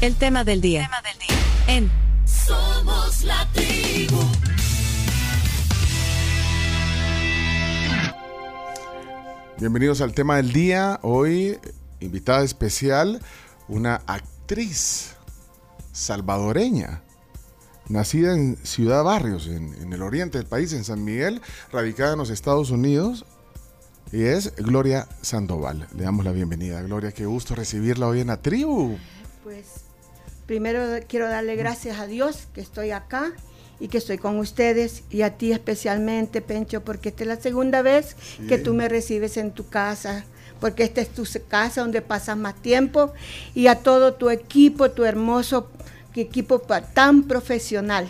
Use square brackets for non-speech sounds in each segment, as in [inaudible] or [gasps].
El tema del día. Tema del día. En Somos la tribu. Bienvenidos al tema del día. Hoy, invitada especial, una actriz salvadoreña, nacida en Ciudad Barrios, en, en el oriente del país, en San Miguel, radicada en los Estados Unidos, y es Gloria Sandoval. Le damos la bienvenida, Gloria. Qué gusto recibirla hoy en la tribu. Pues primero quiero darle gracias a Dios que estoy acá y que estoy con ustedes y a ti especialmente, Pencho, porque esta es la segunda vez que tú me recibes en tu casa, porque esta es tu casa donde pasas más tiempo y a todo tu equipo, tu hermoso equipo tan profesional.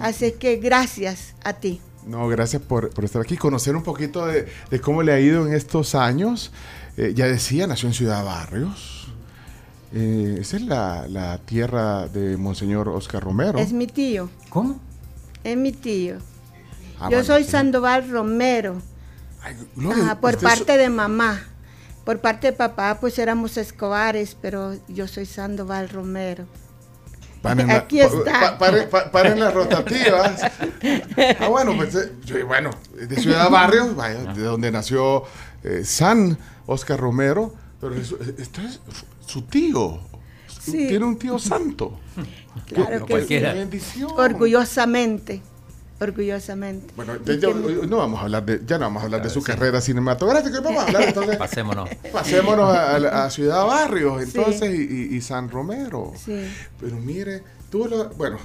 Así que gracias a ti. No, gracias por, por estar aquí, conocer un poquito de, de cómo le ha ido en estos años. Eh, ya decía, nació en Ciudad Barrios. Eh, esa es la, la tierra de Monseñor Oscar Romero. Es mi tío, ¿Cómo? es mi tío. Ah, Yo soy sí. Sandoval Romero. Ay, Gloria, Ajá, por parte so- de mamá. Por parte de papá, pues éramos Escobares, pero yo soy Sandoval Romero. Paren la- Aquí está. pa- paren, pa- paren las rotativas. Ah, bueno, pues eh, yo, bueno, de Ciudad Barrios, vaya, de donde nació eh, San Oscar Romero, pero eso- esto es su tío. Sí. Tiene un tío santo. [laughs] Claro que bendición. Orgullosamente. Orgullosamente. Bueno, ya, no vamos a hablar de, ya no vamos a hablar de su Sí. carrera cinematográfica, vamos a hablar [laughs] entonces, Pasémonos. pasémonos a, a- a Ciudad Barrios, entonces, y San Romero. Sí. Pero mire, tú lo- bueno,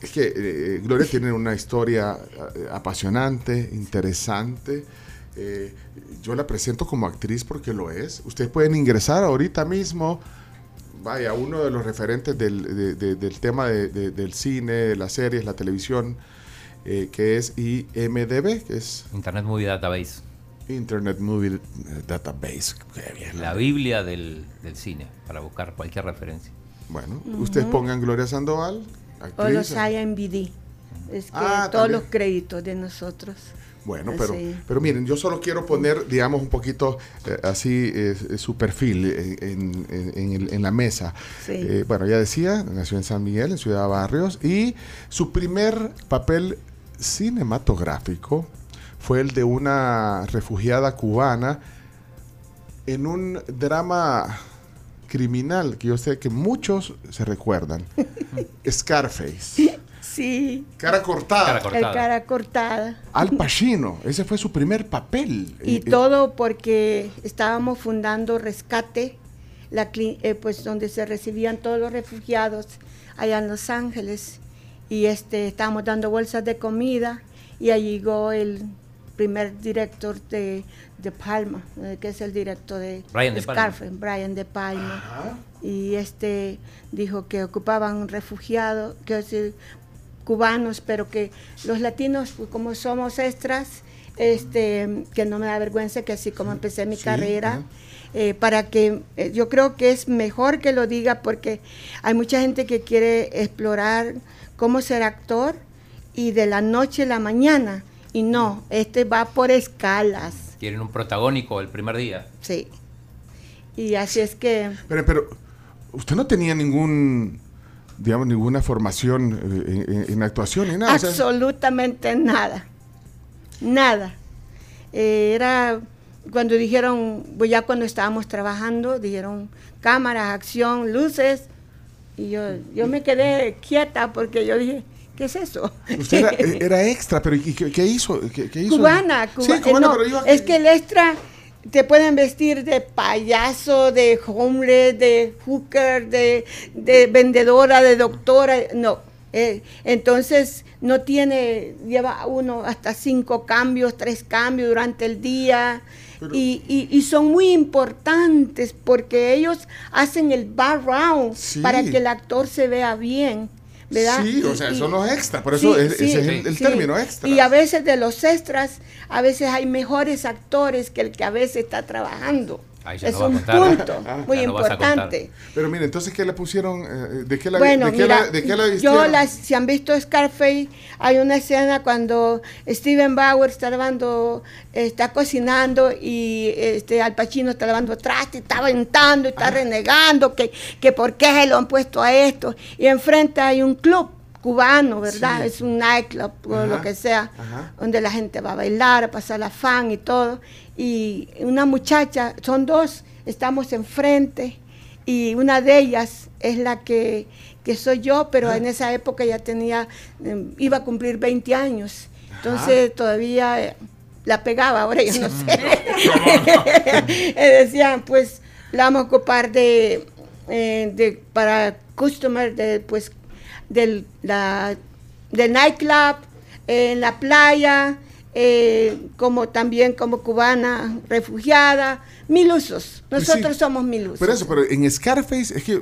es que eh, Gloria tiene una historia eh, apasionante, interesante. Eh, yo la presento como actriz porque lo es. Ustedes pueden ingresar ahorita mismo. Vaya, uno de los referentes del, de- de- del tema de- de- del cine, las series, la televisión, eh, que es IMDB, que es Internet Movie Database. Internet Movie Database. Qué bien. La Biblia del, del cine, para buscar cualquier referencia. Bueno, ustedes pongan Gloria Sandoval, O los IMBD. Es que Ah, todos también. los créditos de nosotros. Bueno, pero, Sí. pero miren, yo solo quiero poner, digamos, un poquito eh, así eh, su perfil eh, en, en- en el- en la mesa. Sí. Eh, bueno, ya decía, nació en San Miguel, en Ciudad Barrios, y su primer papel cinematográfico fue el de una refugiada cubana en un drama criminal que yo sé que muchos se recuerdan. [laughs] Scarface. Sí. Cara cortada. Cara El cortada. cara cortada. Al Pacino, ese fue su primer papel. Y Eh, todo porque estábamos fundando Rescate, la, eh, pues donde se recibían todos los refugiados allá en Los Ángeles. Y este, estábamos dando bolsas de comida y ahí llegó el primer director de, de Palma, eh, que es el director de Brian De Palma. Brian De Palma. Ajá. Y este dijo que ocupaban refugiados, que decir, cubanos, pero que los latinos, pues, como somos extras, este, que no me da vergüenza que así como empecé mi Sí, carrera, eh, para que eh, yo creo que es mejor que lo diga porque hay mucha gente que quiere explorar cómo ser actor y de la noche a la mañana y no, este va por escalas, Quieren un protagónico el primer día. sí. Y así es que Pero, pero usted no tenía ningún, digamos, ninguna formación eh, en, actuación ni nada. o sea, Absolutamente nada. Nada. Eh, era cuando dijeron, pues ya cuando estábamos trabajando, dijeron cámaras, acción, luces. Y yo, yo me quedé quieta porque yo dije, ¿qué es eso? usted era, eh, [laughs] era extra, pero ¿y qué, qué hizo? ¿Qué, qué hizo? cubana, Sí, cuba- eh, cubana, no, pero iba- es que el extra te pueden vestir de payaso, de hombre, de hooker, de, de vendedora, de doctora, no. eh, entonces no tiene, lleva uno hasta cinco cambios, tres cambios durante el día. Pero- y, y- y son muy importantes porque ellos hacen el background Sí. para que el actor se vea bien. ¿Verdad? Sí, o sea, y- son los extras, por eso Sí, es- sí, ese es el, el sí. término extra. Y a veces de los extras, a veces hay mejores actores que el que a veces está trabajando. Ahí ya es no va a un contar. punto [laughs] Ah. muy no importante. Pero mire, entonces, ¿qué le pusieron? eh, ¿De qué la, Bueno, de qué mira, la, de qué la yo vistieron? las, si han visto Scarface, hay una escena cuando Steven Bauer está lavando, está cocinando y este Al Pacino está lavando traste, está aventando y está renegando que, que por qué se lo han puesto a esto. Y enfrente hay un club cubano, ¿verdad? Sí. Es un nightclub o lo que sea, ajá. donde la gente va a bailar, a pasar la fan y todo. Y una muchacha, son dos, estamos enfrente y una de ellas es la que, que soy yo, pero en esa época ya tenía, eh, iba a cumplir 20 años. Entonces todavía eh, la pegaba, ahora yo no sé. [laughs] [laughs] Eh, Decían, pues la vamos a ocupar de, eh, de para customer, de, pues, del, la, del nightclub, eh, en la playa, eh, como también como cubana refugiada, mil usos. Pues Nosotros sí. somos mil usos. Pero eso, pero en Scarface, es que,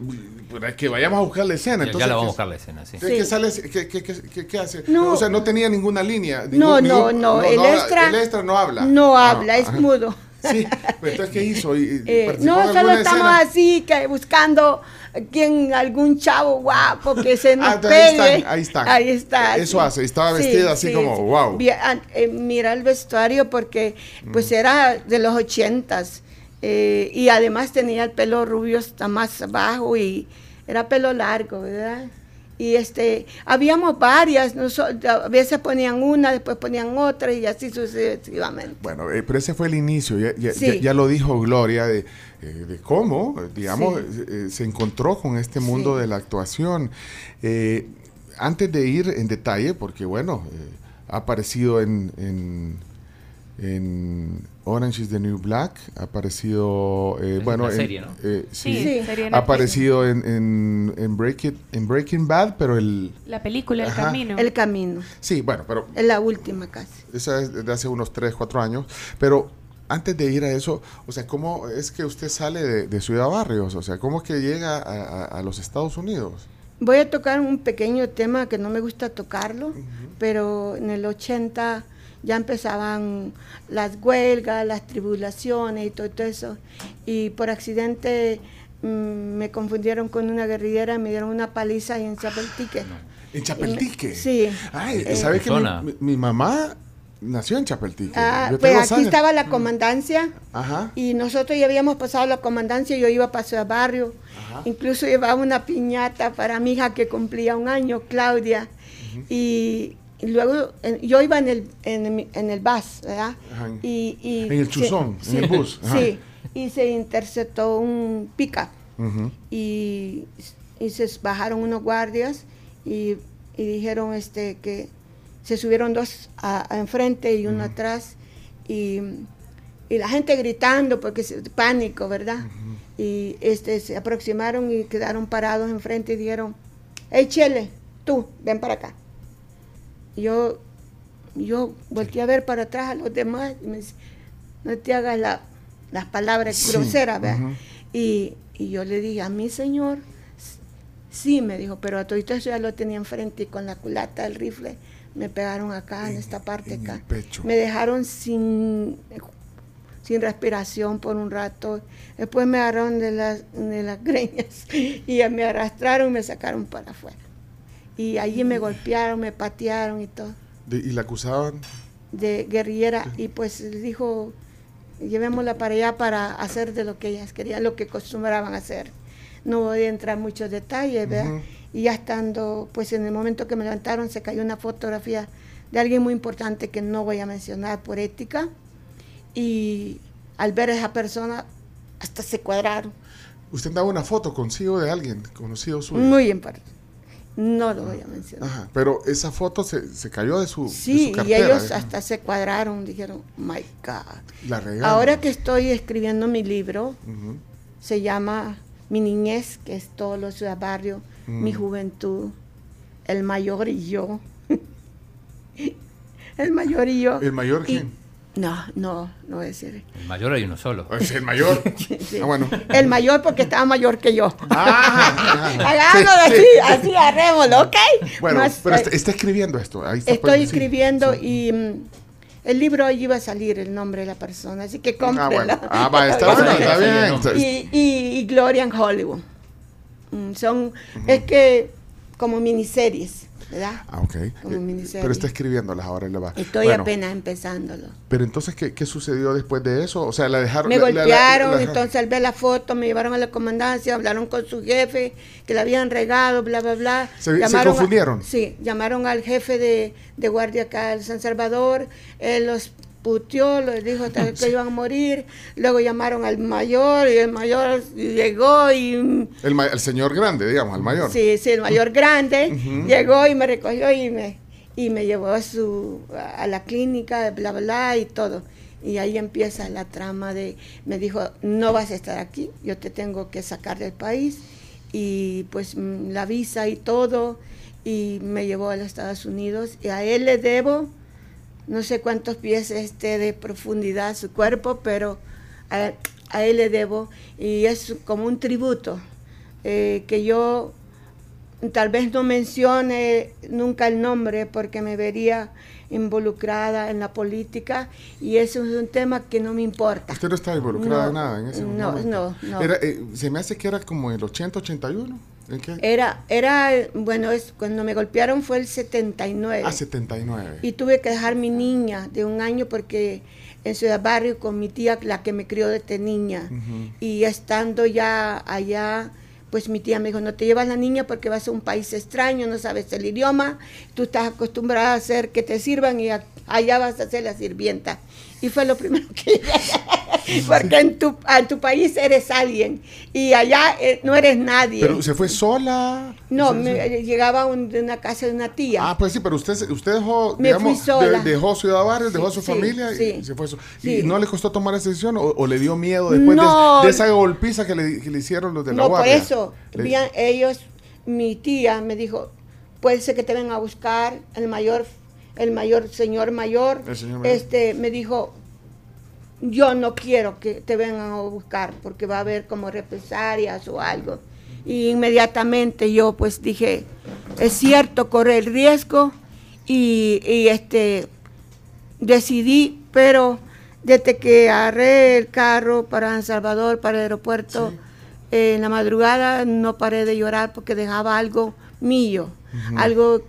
para que vayamos a buscar la escena. Ya, entonces, ya la vamos a ¿qué- buscar la escena, sí. ¿Qué, Sí. sale, qué, qué- qué- qué- qué hace? No. o sea, no tenía ninguna línea. No, ningún- no, ningún- no, el habla- extra el extra no habla. No Ah, habla, es ajá. mudo. Sí, pero entonces, ¿qué hizo? ¿Y- Eh, no, solo estamos escena? así, que buscando quien, algún chavo guapo que se nos Ah, ahí pegue. ahí están. Ahí está. Eso hace, estaba vestida así como, wow. Ah, eh, mira el vestuario porque pues era de los ochentas eh, y además tenía el pelo rubio hasta más abajo y era pelo largo, ¿verdad? Y este, habíamos varias, noso- a veces ponían una, después ponían otra y así sucesivamente. Bueno, eh, pero ese fue el inicio, ya, ya- Sí. ya- ya lo dijo Gloria, de, eh, de cómo, digamos, Sí. eh, se encontró con este mundo Sí. de la actuación. Antes de ir en detalle, porque bueno, eh, ha aparecido en, en, en Orange is the New Black, ha aparecido, eh, bueno, en- serie, ¿no? eh, sí, Sí, Sí. ha aparecido en, en, en, Break It- en Breaking Bad, pero el... La película El Ajá. Camino. El camino, Sí, bueno, pero es la última casi. esa es de hace unos 3, 4 años. Pero antes de ir a eso, o sea, ¿cómo es que usted sale de, de Ciudad Barrios? O sea, ¿cómo es que llega a, a- a los Estados Unidos? Voy a tocar un pequeño tema que no me gusta tocarlo, pero en el 80 ya empezaban las huelgas, las tribulaciones y todo, todo eso. Y por accidente mm, me confundieron con una guerrillera y me dieron una paliza ahí en Chapeltique. En Chapeltique. Sí. Ay, Eh, ¿sabe que mi, Zona. mi- mi mamá nació en Chapeltique? Ah, pues aquí estaba la comandancia Ajá. y nosotros ya habíamos pasado la comandancia, yo iba para Ciudad Barrio, incluso llevaba una piñata para mi hija que cumplía un año, Claudia, y, y luego en- yo iba en el, en, el bus, ¿verdad? Ajá. Y, y En el chuzón, en el bus, [laughs] ajá. Sí, y se interceptó un pick-up y, y se bajaron unos guardias y, y dijeron este que se subieron dos a, a enfrente y uno atrás y, y la gente gritando porque se, pánico, ¿verdad? Y este se aproximaron y quedaron parados enfrente y dijeron, hey Chele, tú, ven para acá. Yo, yo volteé a ver para atrás a los demás y me dice, no te hagas la- las palabras Sí, groseras, ¿verdad? y, y yo le dije, a mi señor, sí, me dijo, pero a todo eso ya lo tenía enfrente y con la culata del rifle me pegaron acá, en, En- esta parte en el acá. pecho. Me dejaron sin, sin respiración por un rato. Después me agarraron de las, de las [laughs] greñas y me arrastraron y me sacaron para afuera. Y allí me golpearon, me patearon y todo De- ¿Y la acusaban? de guerrillera y pues dijo llevémosla para allá para hacer de lo que ellas querían, lo que acostumbraban hacer. No voy a entrar en muchos detalles, ¿verdad? Ujú. Y ya estando, pues en el momento que me levantaron se cayó una fotografía de alguien muy importante que no voy a mencionar por ética y al ver a esa persona hasta se cuadraron. ¿Usted daba una foto consigo de alguien conocido suyo? Muy importante. No lo voy a mencionar. Ajá, pero esa foto se, se cayó de su, de Sí, y ellos ¿eh? hasta se cuadraron, dijeron, my God. La. Ahora que estoy escribiendo mi libro, se llama Mi niñez, que es todo lo ciudad barrio, mi Mm. juventud, el mayor y yo. [laughs] el mayor y yo. ¿El mayor Y- quién? No, no, no voy a decir. El mayor hay uno solo. ¿Es el mayor? [laughs] Sí. Ah, bueno. El mayor porque estaba mayor que yo. Ah. Hagámoslo Sí, así, sí. así, arrémoslo, ¿ok? Bueno, Más, pero está, está escribiendo esto. Ahí está, Estoy escribiendo sí. y mm, El libro ahí iba a salir el nombre de la persona, así que Ah, bueno. cómprela. Ah, va, está [laughs] Bueno, está bien. y, y, y Gloria en Hollywood. Mm, Son, es que como miniseries, ¿verdad? Ah, ok. Como Eh, miniserie. Pero está escribiéndolas ahora le va. Estoy Bueno, apenas empezándolo. Pero entonces, ¿qué, qué sucedió después de eso? O sea, la dejaron. Me la- la- la- golpearon, la- entonces al ver la foto me llevaron a la comandancia, hablaron con su jefe, que la habían regado, bla, bla, bla. ¿Se- se Llamaron a- confundieron? sí, llamaron al jefe de, de guardia acá de San Salvador, él los puteó, les dijo hasta que iban a morir, luego llamaron al mayor y el mayor llegó y... El, ma- el señor grande, digamos, el mayor. Sí, sí, el mayor grande llegó y me recogió y me, y me llevó a, su, a la clínica, bla, bla, y todo. Y ahí empieza la trama de, me dijo, no vas a estar aquí, yo te tengo que sacar del país. Y pues mm, la visa y todo, y me llevó a los Estados Unidos. Y a él le debo, no sé cuántos pies esté de profundidad su cuerpo, pero a, a él le debo. Y es como un tributo eh, que yo tal vez no mencione nunca el nombre porque me vería involucrada en la política y eso es un tema que no me importa. Usted no estaba involucrada No, en nada en ese no, momento. no, no. Era, eh, se me hace que era como el 80, 81. ¿En qué? Era, era, bueno, es, cuando me golpearon fue el 79 ah, 79. y tuve que dejar mi niña de un año porque en Ciudad Barrio con mi tía, la que me crió desde niña. Y estando ya allá, pues mi tía me dijo, no te llevas la niña porque vas a un país extraño, no sabes el idioma, tú estás acostumbrada a hacer que te sirvan y allá vas a ser la sirvienta. Y fue lo primero que porque en tu, en tu país eres alguien y allá eh, no eres nadie. Pero se fue sola. no, me, llegaba un- de una casa de una tía. Ah, pues sí, pero usted, usted dejó, Me digamos, de- dejó Ciudad Barrio, dejó a su Sí, familia y sí, se fue. so-. ¿Y no le costó tomar esa decisión o, o le dio miedo después de- No. de, esa golpiza que le, que le hicieron los de la No, por eso, Le- ellos, mi tía me dijo, puede ser que te vengan a buscar, el mayor, el mayor señor mayor, El señor mayor. este, me dijo, yo no quiero que te vengan a buscar porque va a haber como represalias o algo. Y inmediatamente yo pues dije, es cierto, corre el riesgo y, y, este, decidí, pero desde que agarré el carro para San Salvador, para el aeropuerto, eh, en la madrugada no paré de llorar porque dejaba algo mío, algo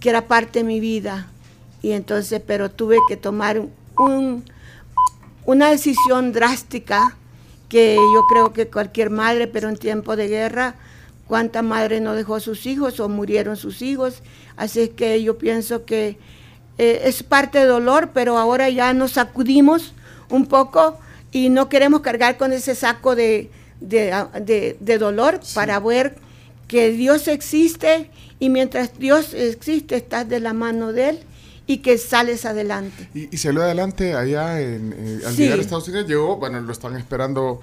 que era parte de mi vida. Y entonces, pero tuve que tomar un, una decisión drástica que yo creo que cualquier madre, pero en tiempo de guerra, cuánta madre no dejó a sus hijos o murieron sus hijos. Así es que yo pienso que eh, es parte de dolor, pero ahora ya nos sacudimos un poco y no queremos cargar con ese saco de, de, de- de dolor para ver que Dios existe y mientras Dios existe estás de la mano de Él y que sales adelante. Y, y salió adelante allá en, eh, al Sí. llegar a Estados Unidos. Llegó, bueno, lo están esperando.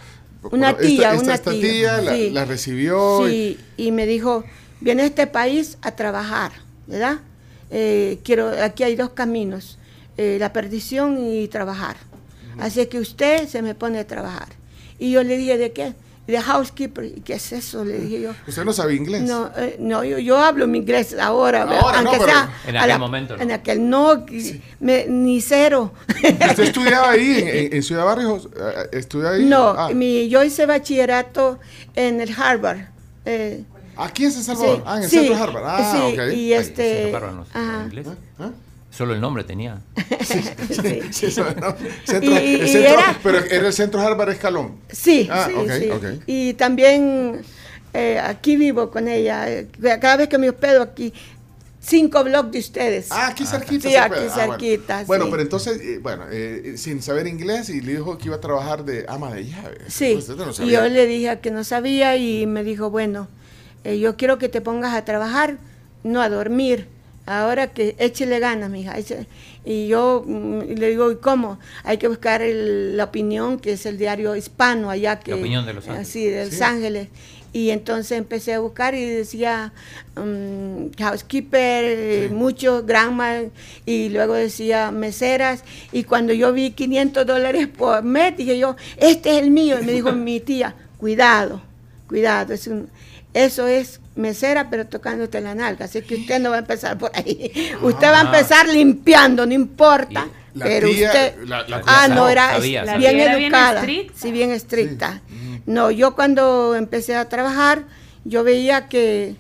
Una Esta- tía, esta, una esta tía. tía la, Sí. la recibió. y- Sí, y me dijo, viene a este país a trabajar, ¿verdad? Eh, quiero, aquí hay dos caminos, eh, la perdición y trabajar. Así que usted se me pone a trabajar. Y yo le dije, ¿de qué? De housekeeper. ¿Y qué es eso? Le dije yo. Usted no sabe inglés. No, eh, no yo, yo hablo mi inglés ahora, Ahora no, aunque pero- sea En aquel la- momento no. En aquel no, me- ni cero. ¿Usted estudiaba ahí en, en- en Ciudad Barrios? Eh, ¿Estudiaba ahí? no, Ah, mi, yo hice bachillerato en el Harvard. eh, Aquí en San Salvador. Sí, ah, en el sí, centro de Harvard. Ah, sí, ok. y Ay, este, Centro Harvard no se sabe ajá. inglés. ¿Ah? Solo el nombre tenía. sí. [laughs] Sí, eso, ¿no? Centro- Y- y- el y centro- era- Pero era el centro Harvard Escalón. Sí, Ah, sí, ok, sí. ok. Y también eh, aquí vivo con ella. eh, Cada vez que me hospedo aquí, cinco blogs de ustedes. Ah, aquí cerquita. Sí, se aquí. Ah, cerquita, Bueno, sí. pero entonces, eh, bueno, eh, sin saber inglés y le dijo que iba a trabajar de ama de llaves. Sí, Pues no y yo le dije que no sabía y me dijo, bueno, eh, yo quiero que te pongas a trabajar, no a dormir. Ahora que échele ganas, mija. Y yo mm, le digo, ¿y cómo? Hay que buscar el- la opinión, que es el diario hispano allá. Que, opinión de Los Ángeles. Sí, de Los Sí. Ángeles. Y entonces empecé a buscar y decía mm, housekeeper, eh, mucho, grandma, y luego decía meseras. Y cuando yo vi 500 dólares por mes, dije yo, este es el mío. Y me dijo mi tía, cuidado, cuidado, es un, eso es mesera, pero tocándote la nalga. Así que usted no va a empezar por ahí. [laughs] Usted va a empezar limpiando, no importa. La pero tía- usted. la- la ah, no, era sabía, es- sabía. bien Era bien educada. estricta. sí, bien estricta. No, yo cuando empecé a trabajar, yo veía que,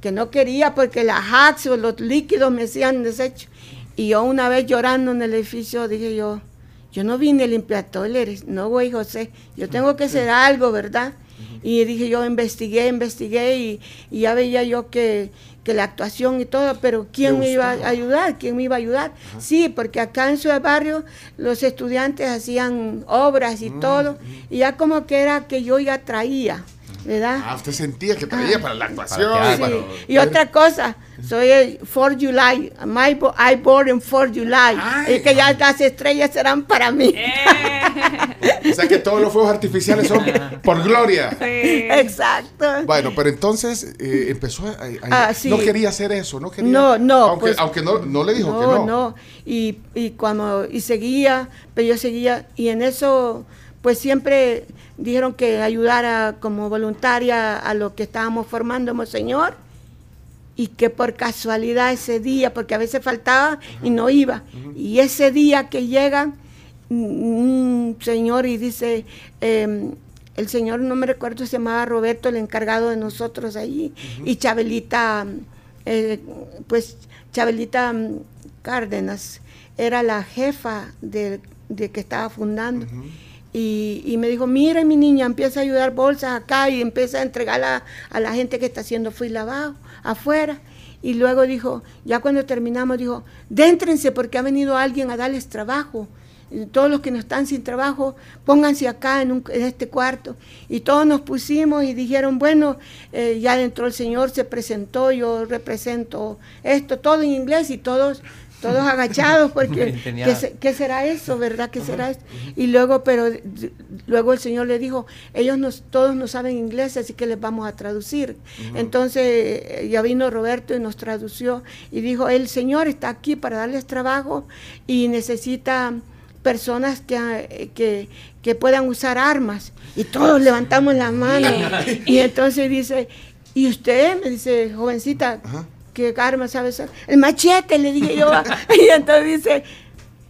que no quería porque las hacks o los líquidos me hacían desecho. Y yo una vez llorando en el edificio dije yo, yo no vine a limpiar toiletes, no güey José, yo tengo que hacer algo, ¿verdad? Y dije yo investigué, investigué y, y ya veía yo que, que la actuación y todo, pero ¿quién ¿Le me iba a ayudar? ¿Quién me iba a ayudar? Sí, porque acá en su barrio los estudiantes hacían obras Mm, y todo, y ya como que era que yo ya traía, ¿verdad? Ah, usted sentía que traía para la actuación. Para Sí, para- Y otra cosa, soy el 4 July, my bo- I born in 4 July, Ay. y que ya las estrellas serán para mí. [laughs] O sea que todos los fuegos artificiales son por gloria. Exacto. Bueno, pero entonces eh, empezó a, a- Ah, sí. no quería hacer eso, no quería. No, no, Aunque, pues- aunque no, no le dijo que no. no. Y, y cuando, y seguía, pero yo seguía, y en eso, pues siempre dijeron que ayudara como voluntaria a lo que estábamos formando, Monseñor, y que por casualidad ese día, porque a veces faltaba y no iba, y ese día que llegan, un señor y dice, em, el señor no me recuerdo, se llamaba Roberto, el encargado de nosotros allí, y Chabelita, eh, pues Chabelita Cárdenas era la jefa de, de que estaba fundando. Y, y me dijo, mire mi niña, empieza a ayudar bolsas acá y empieza a entregarla a la gente que está haciendo fui lavado afuera. Y luego dijo, ya cuando terminamos, dijo, déntrense porque ha venido alguien a darles trabajo. Todos los que no están sin trabajo, pónganse acá en, un- en este cuarto. Y todos nos pusimos y dijeron, bueno, eh, ya dentro el Señor se presentó, yo represento esto, todo en inglés y todos, todos agachados porque [laughs] Tenía- ¿qué, se- qué será eso, verdad? ¿Qué será esto? Y luego, pero luego el Señor le dijo, ellos nos, todos no saben inglés, así que les vamos a traducir. Entonces eh, ya vino Roberto y nos tradució y dijo, el Señor está aquí para darles trabajo y necesita personas que, eh, que, que puedan usar armas. Y todos levantamos la mano. y entonces dice, ¿y usted? Me dice, jovencita, ¿qué arma sabe usar? El machete, le dije yo. [laughs] [laughs] y entonces dice,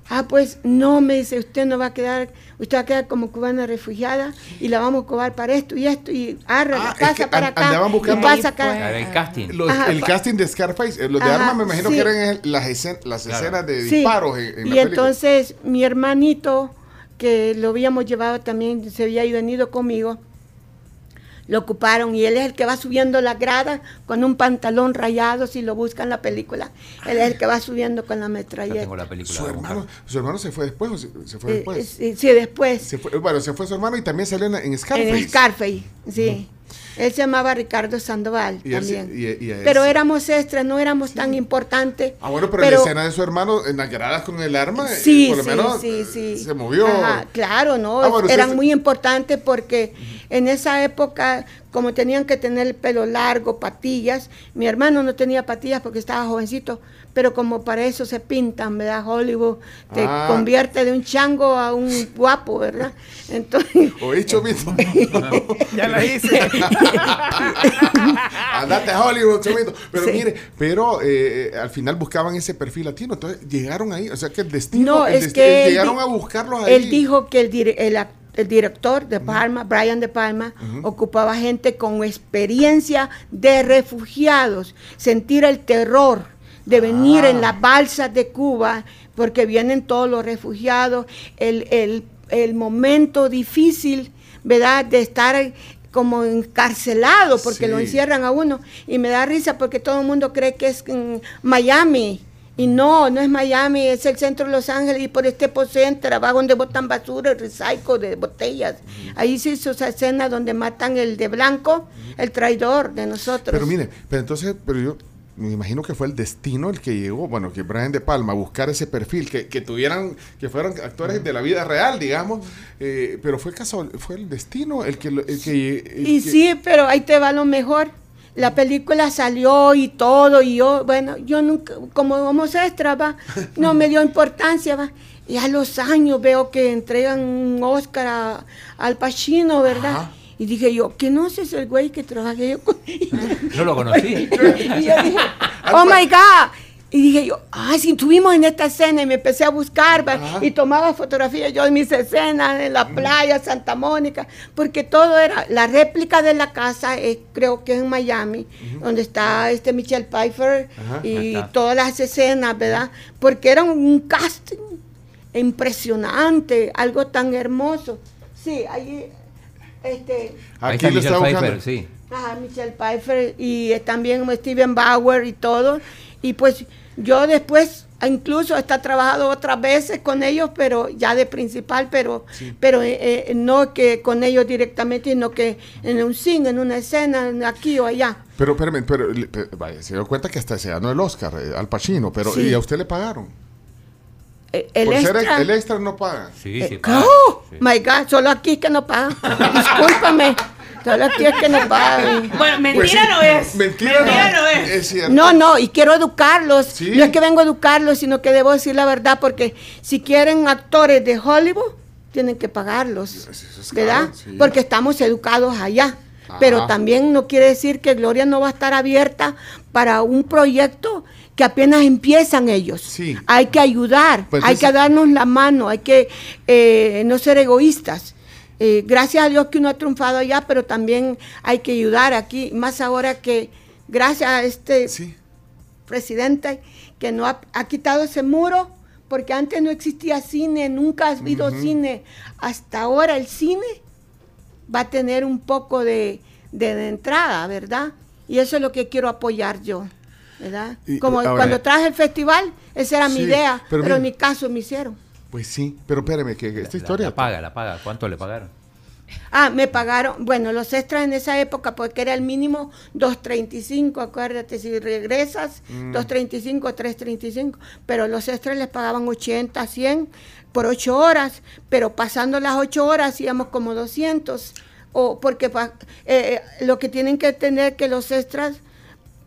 ah, pues no, me dice, usted no va a quedar, usted va a quedar como cubana refugiada y la vamos a cobrar para esto y esto y arra, Ah, es pasa que para acá. andaban buscando- pasa acá. Era el casting. Los- Ajá, el casting de Scarface, los de Ajá, armas me imagino sí. que eran las, escen- las Claro. escenas de Sí. disparos en, en la y película. entonces mi hermanito, que lo habíamos llevado también, se había ido venido conmigo, lo ocuparon y él es el que va subiendo la grada con un pantalón rayado, si lo buscan en la película. Él es el que va subiendo con la metralleta. tengo la película. su hermano, su hermano se fue después o se, se fue Eh, después. sí, sí, después. Se fue- bueno, se fue su hermano y también salió en, en Scarface. En Scarface, sí. Él se llamaba Ricardo Sandoval Y él se- también. y- y a él pero éramos extras, no éramos tan importantes. Ah, bueno, pero, en la escena de su hermano en las gradas con el arma, eh, Sí, por lo sí, menos sí, eh, sí. se movió. Ajá, claro, ¿no? Ah, bueno, Eran muy importantes porque en esa época, como tenían que tener el pelo largo, patillas, mi hermano no tenía patillas porque estaba jovencito, pero como para eso se pintan, ¿verdad? Hollywood te Ah. convierte de un chango a un guapo, ¿verdad? Entonces, [laughs] Oí, Chomito. [laughs] Ya la hice. [laughs] Andate a Hollywood, Chomito. Pero Sí. mire, pero eh, eh, al final buscaban ese perfil latino. Entonces llegaron ahí. O sea que el destino. No, el es que él llegaron a buscarlos ahí. Él dijo que el, dire- el ac- el director de Palma, Brian de Palma, ocupaba gente con experiencia de refugiados, sentir el terror de venir Ah. en las balsas de Cuba, porque vienen todos los refugiados, el, el- el momento difícil, ¿verdad?, de estar como encarcelado, porque lo encierran a uno. Y me da risa porque todo el mundo cree que es en Miami. Y no, no es Miami, es el centro de Los Ángeles y por este Center, abajo donde botan basura, recycle de botellas. Ahí se hizo esa escena donde matan el de blanco, el traidor de nosotros. Pero mire, pero entonces, pero yo me imagino que fue el destino el que llegó, bueno, que Brian De Palma a buscar ese perfil, que, que tuvieran, que fueran actores de la vida real, digamos, eh, pero fue casual, fue el destino el que, el que el Y que- sí, pero ahí te va lo mejor. La película salió y todo, y yo, bueno, yo nunca, como vamos extra, va, no me dio importancia, va. Y a los años veo que entregan un Oscar a- al Pacino, ¿verdad? Ajá. Y dije yo, que no sé es el güey que trabajé yo con No lo conocí. [laughs] y yo dije, [laughs] oh my God. Y dije yo, ah, si estuvimos en esta escena y me empecé a buscar y tomaba fotografías yo de mis escenas en la playa, Santa Mónica, porque todo era, la réplica de la casa, eh, creo que es en Miami, donde está este Michelle Pfeiffer Ajá. y todas las escenas, ¿verdad? Porque era un, casting impresionante, algo tan hermoso. Sí, ahí, este, Ahí Aquí está lo está Michelle. Pfeiffer, sí. Ajá, Michelle Pfeiffer y eh, también Steven Bauer y todo. Y pues yo después incluso está trabajado otras veces con ellos, pero ya de principal, pero pero eh, eh, no que con ellos directamente, sino que en un cine, en una escena, en aquí o allá. Pero, espérame, pero, le- pe- vaya, se dio cuenta que hasta se ganó el Oscar eh, al Pacino, pero Sí. ¿y a usted le pagaron? Eh, El Por ser extra, el extra no paga. Sí, eh, sí. ¡Oh! sí. my God, solo aquí es que no pagan. [laughs] Discúlpame, solo aquí es que no pagan. Bueno, mentira Pues sí, no es. Mentira, no, es. es. cierto. No, no, y quiero educarlos. Sí. No es que vengo a educarlos, sino que debo decir la verdad, porque si quieren actores de Hollywood, tienen que pagarlos. Es ¿Verdad? caro, sí. Porque estamos educados allá. Pero Ajá. también no quiere decir que Gloria no va a estar abierta para un proyecto que apenas empiezan ellos. Sí. Hay que ayudar, Pues hay que darnos la mano, hay que eh, no ser egoístas. Eh, gracias a Dios que uno ha triunfado allá, pero también hay que ayudar aquí, más ahora que gracias a este Sí. presidente que no ha, ha quitado ese muro, porque antes no existía cine, nunca ha habido cine. Hasta ahora el cine va a tener un poco de, de- de entrada, ¿verdad? Y eso es lo que quiero apoyar yo, ¿verdad? Y, Como ahora- cuando traje el festival, esa era mi idea, pero pero, mira- ni caso me hicieron. Pues sí, pero espérame, que, esta La- historia... La, paga, la paga. ¿Cuánto le pagaron? Ah, me pagaron, bueno, los extras en esa época, porque era el mínimo 2.35, acuérdate, si regresas, 2.35, 3.35, pero los extras les pagaban 80, 100 por 8 horas, pero pasando las 8 horas hacíamos como 200, o porque eh, eh, lo que tienen que tener que los extras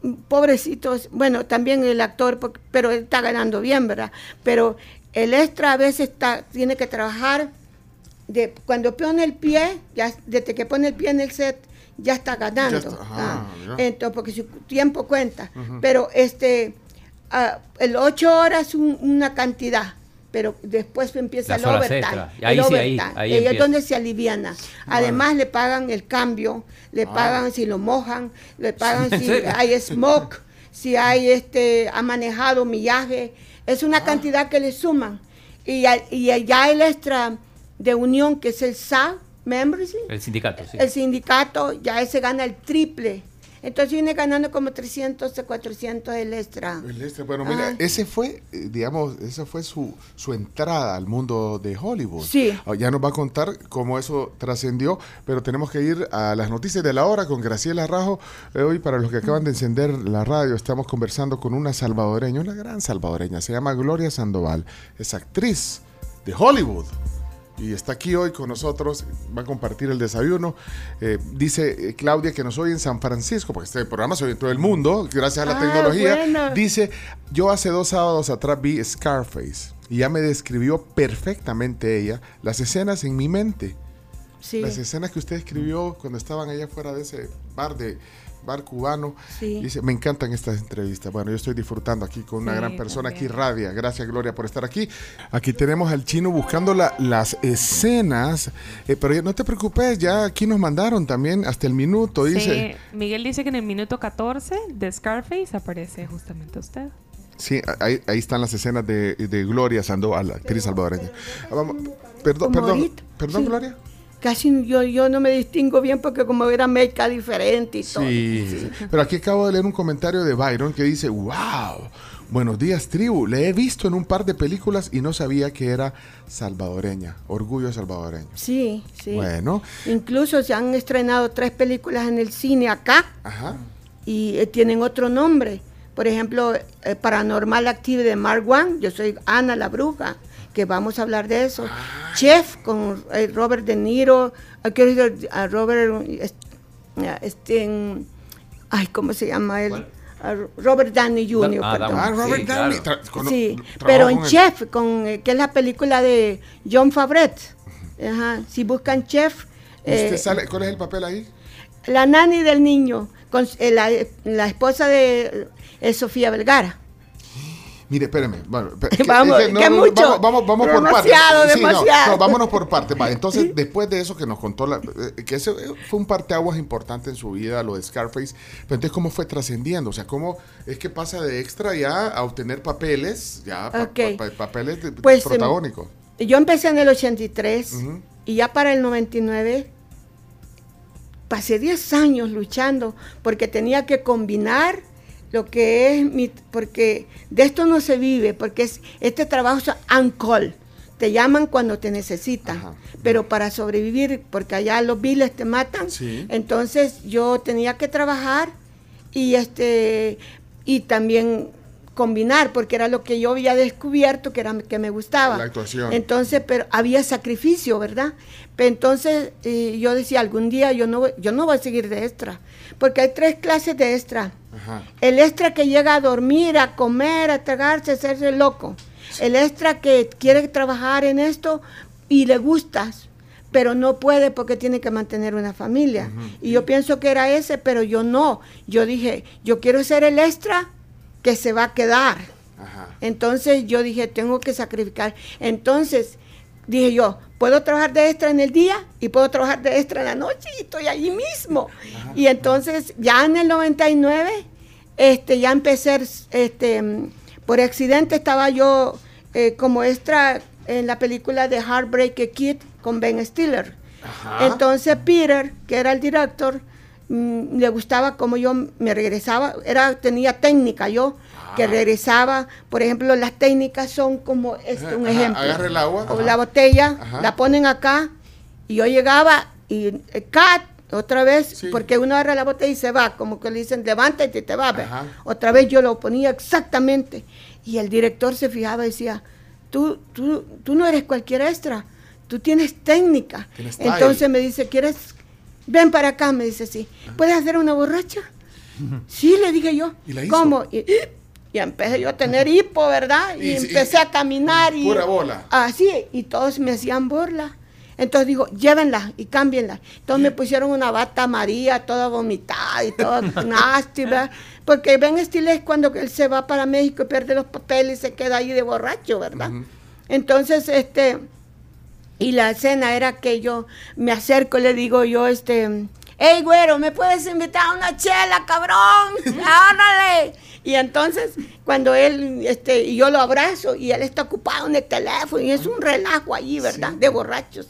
mm, pobrecitos, bueno, también el actor, porque- pero él está ganando bien, ¿verdad? Pero el extra a veces está, tiene que trabajar de cuando pone el pie, ya desde que pone el pie en el set, ya está ganando. Ya está, ajá, Ah, entonces, porque su tiempo cuenta. Pero este, ah, el ocho horas es un- una cantidad, pero después empieza Las el overtime. extra. Y el ahí sí, ahí- overtime. ahí Ahí es donde se aliviana. Además le pagan el cambio, le Ah. pagan si lo mojan, le pagan ¿En si [laughs] hay smoke, si hay este, ha manejado millaje. Es una Ah. cantidad que le suman. Y, y ya el extra de unión, que es el SA, membership, El sindicato, sí. el sindicato, ya ese gana el triple. Entonces viene ganando como 300 o 400 el extra. El extra, bueno, mira, Ay. ese fue, eh, digamos, esa fue su, su entrada al mundo de Hollywood. Sí. Ah, Ya nos va a contar cómo eso trascendió, pero tenemos que ir a las noticias de la hora con Graciela Rajo. Eh, hoy, para los que acaban de encender la radio, estamos conversando con una salvadoreña, una gran salvadoreña, se llama Gloria Sandoval, es actriz de Hollywood. Y está aquí hoy con nosotros, va a compartir el desayuno. Eh, dice eh, Claudia que nos oye en San Francisco, porque este programa se oye en todo el mundo, gracias a la Ah, tecnología. bueno. Dice, yo hace dos sábados atrás vi Scarface y ya me describió perfectamente ella las escenas en mi mente. Sí, Las escenas que usted escribió cuando estaban allá fuera de ese bar de bar cubano. Sí. Dice, me encantan estas entrevistas. Bueno, yo estoy disfrutando aquí con una Sí, gran persona aquí. Radia. Gracias, Gloria, por estar aquí. Aquí tenemos al chino buscando la- las escenas. Eh, pero no te preocupes, ya aquí nos mandaron también hasta el minuto. Dice, Sí, Miguel dice que en el minuto 14 de Scarface aparece justamente usted. Sí, ahí, ahí están las escenas de, de Gloria Sandoval, actriz salvadoreña. Ah, vamos, perdón, perdón, perdón, sí. Gloria. Casi yo, yo no me distingo bien porque como era meca diferente y todo. Sí, pero aquí acabo de leer un comentario de Byron que dice, wow, buenos días tribu, le he visto en un par de películas y no sabía que era salvadoreña, orgullo salvadoreño. Sí, sí. Bueno, Incluso se han estrenado tres películas en el cine acá ajá, y eh, tienen otro nombre. Por ejemplo, eh, Paranormal Active de Mark One, yo soy Ana la Bruja, que vamos a hablar de eso. Chef con eh, Robert De Niro, quiero decir, a Robert, este, en- ay, ¿cómo se llama él? Robert Downey Jr., Ah, perdón. Ah, Sí, Robert claro. Downey. con- Sí, pero en el- Chef, con, eh, que es la película de John Favret. Ajá, Si buscan Chef, ¿Usted Eh, sale, ¿Cuál es el papel ahí? la nani del niño, con, eh, la, la esposa de eh, Sofía Vergara. Mire, espérame. bueno, que- Vamos, es que que mucho. Vamos, vamos, vamos por partes. Demasiado, Sí, no, demasiado. no, vámonos por partes. va. Entonces, [laughs] después de eso que nos contó, la, eh, que ese eh, fue un parteaguas importante en su vida, lo de Scarface. Pero entonces, ¿cómo fue trascendiendo? O sea, ¿cómo es que pasa de extra ya a obtener papeles, ya pa- Ok. pa- pa- papeles Pues, em, protagónicos? Yo empecé en el 83 Ujú. y ya para el 99 pasé 10 años luchando porque tenía que combinar lo que es mi, porque de esto no se vive, porque es, este trabajo es on call. Te llaman cuando te necesitan, Ajá. pero para sobrevivir, porque allá los viles te matan, Sí. entonces yo tenía que trabajar y este y también combinar, porque era lo que yo había descubierto que era que me gustaba. La actuación. Entonces, pero había sacrificio, ¿verdad? Pero entonces eh, yo decía, algún día yo no, voy- yo no voy a seguir de extra, porque hay tres clases de extra. Ajá. El extra que llega a dormir, a comer, a tragarse, a hacerse loco. El extra que quiere trabajar en esto y le gustas, pero no puede porque tiene que mantener una familia. Y yo pienso que era ese, pero yo no. Yo dije, yo quiero ser el extra que se va a quedar. Ajá. Entonces yo dije, tengo que sacrificar. Entonces dije yo, puedo trabajar de extra en el día y puedo trabajar de extra en la noche y estoy allí mismo. Y entonces ya en el 99, este, ya empecé, este, por accidente estaba yo eh, como extra en la película de Heartbreak Kid con Ben Stiller. Ajá. Entonces Peter, que era el director, mm, le gustaba como yo me regresaba, era tenía técnica yo que Ah. regresaba, por ejemplo, las técnicas son como este un Ajá, ejemplo. agarra el agua, O ajá. la botella, Ajá. la ponen acá y yo llegaba y eh, cat otra vez, Sí. porque uno agarra la botella y se va, como que le dicen, levántate y te va. Otra vez yo lo ponía exactamente. Y el director se fijaba y decía, tú, tú, tú no eres cualquier extra, tú tienes técnica. Tienes. Entonces me dice, ¿quieres? Ven para acá, me dice así. ¿Puedes hacer una borracha? [laughs] Sí, le dije yo. ¿Y la hizo? ¿Cómo? Y, y empecé yo a tener hipo, ¿verdad? Y, Y- y- empecé a caminar y... Pura bola. Así, y todos me hacían burla. Entonces digo, llévenla y cámbienla. Entonces me [laughs] pusieron una bata María, toda vomitada y toda nasty, ¿verdad? Porque Ben Stiller es cuando él se va para México y pierde los papeles y se queda ahí de borracho, ¿verdad? Entonces, este, y la escena era que yo me acerco y le digo yo, este, hey, güero, ¿me puedes invitar a una chela, cabrón? [laughs] ¡Órale! Y entonces, cuando él, este, y yo lo abrazo y él está ocupado en el teléfono y es un relajo allí, ¿verdad? De borrachos.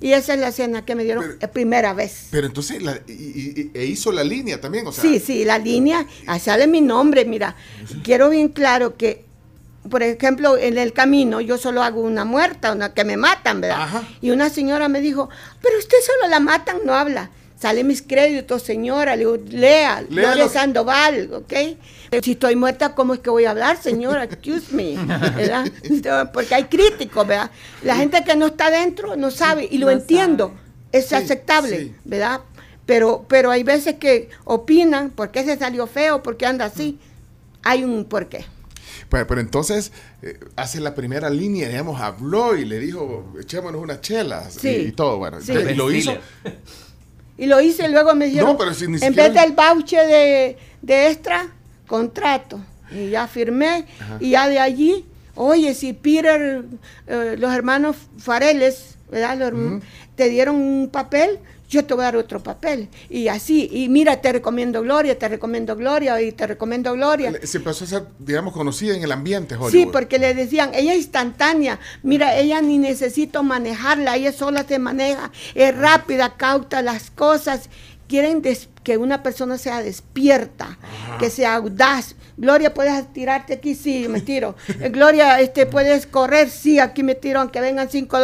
Y esa es la escena que me dieron Pero- la primera vez. Pero entonces, la- y, y- e hizo la línea también, o sea. Sí, sí, la línea, ahí sale mi nombre, mira, quiero bien claro que, por ejemplo, en el camino yo solo hago una muerta, una que me matan, ¿verdad? Ajá. Y una señora me dijo, pero usted solo la matan, no habla. Sale mis créditos, señora, le digo, lea, Léalo. Sandoval, ¿ok? Si estoy muerta, ¿cómo es que voy a hablar, señora? Excuse me, ¿verdad? [laughs] Porque hay críticos, ¿verdad? La gente que no está dentro no sabe, y lo no entiendo, es Sí, aceptable, sí. ¿verdad? Pero, pero hay veces que opinan, ¿por qué se salió feo? ¿Por qué anda así? Hay un porqué. Pero, pero entonces eh, hace la primera línea, digamos, habló y le dijo, echémonos unas chelas Sí. y, y todo, bueno. Sí. entonces, y lo hizo. Y lo hice y luego me dijeron, No, pero si ni en siquiera- vez del voucher de, de extra, contrato. Y ya firmé. Y ya de allí, oye, si Peter, eh, los hermanos Fareles, ¿verdad? Los te dieron un papel, yo te voy a dar otro papel. Y así, y mira, te recomiendo Gloria, te recomiendo Gloria, y te recomiendo Gloria. Se empezó a ser, digamos, conocida en el ambiente Hollywood. Sí, porque le decían, ella es instantánea, mira, ella ni necesito manejarla, ella sola se maneja, es rápida, cauta las cosas. Quieren que una persona sea despierta, que sea audaz. Gloria, ¿puedes tirarte aquí? Sí, me tiro. Eh, Gloria, este, ¿puedes correr? Sí, aquí me tiro, aunque vengan cinco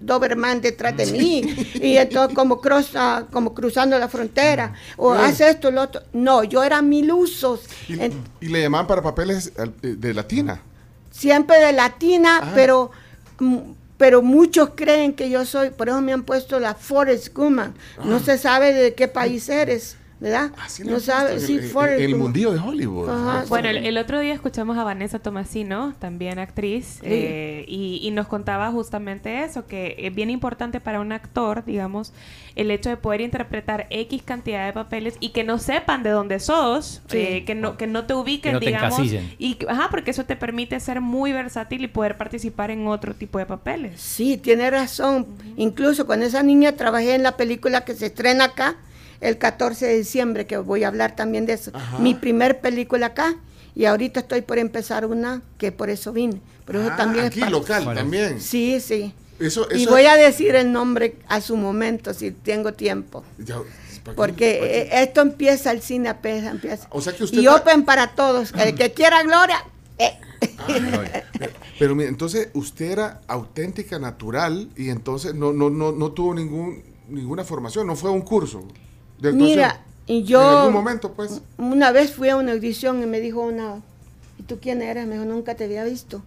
Doberman detrás de mí. Y entonces como, cruza, como cruzando la frontera. O hace esto, lo otro. No, yo era mil usos. Y, En- y le llamaban para papeles eh, de latina. siempre de latina, Ah. pero, mm, pero muchos creen que yo soy, por eso me han puesto la Forrest Gumman. No se sabe de qué país eres, ¿verdad? Así no sabe, sí, el, el mundillo de Hollywood. Ajá. Bueno, el, el otro día escuchamos a Vanessa Tomasino, también actriz, eh, y, y nos contaba justamente eso, que es bien importante para un actor, digamos, el hecho de poder interpretar X cantidad de papeles y que no sepan de dónde sos, Sí. eh, que, no, que no te ubiquen, Que no te digamos. Y, ajá, porque eso te permite ser muy versátil y poder participar en otro tipo de papeles. Sí, tiene razón. Incluso con esa niña trabajé en la película que se estrena acá el 14 de diciembre, que voy a hablar también de eso. Mi primer película acá. Y ahorita estoy por empezar una que por eso vine. Pero eso Ah, también aquí local también. Sí, sí. Eso, Y voy a decir el nombre a su momento, si tengo tiempo. Porque eh, esto empieza, el cine apenas empieza. O sea que usted y open para todos. El que quiera gloria. eh. Pero, pero mire, entonces usted era auténtica, natural, y entonces no, no, no, no tuvo ningún, ninguna formación, no fue a un curso Mira, y yo... En algún momento, pues. Una vez fui a una audición y me dijo una, ¿y tú quién eres? Me dijo, nunca te había visto.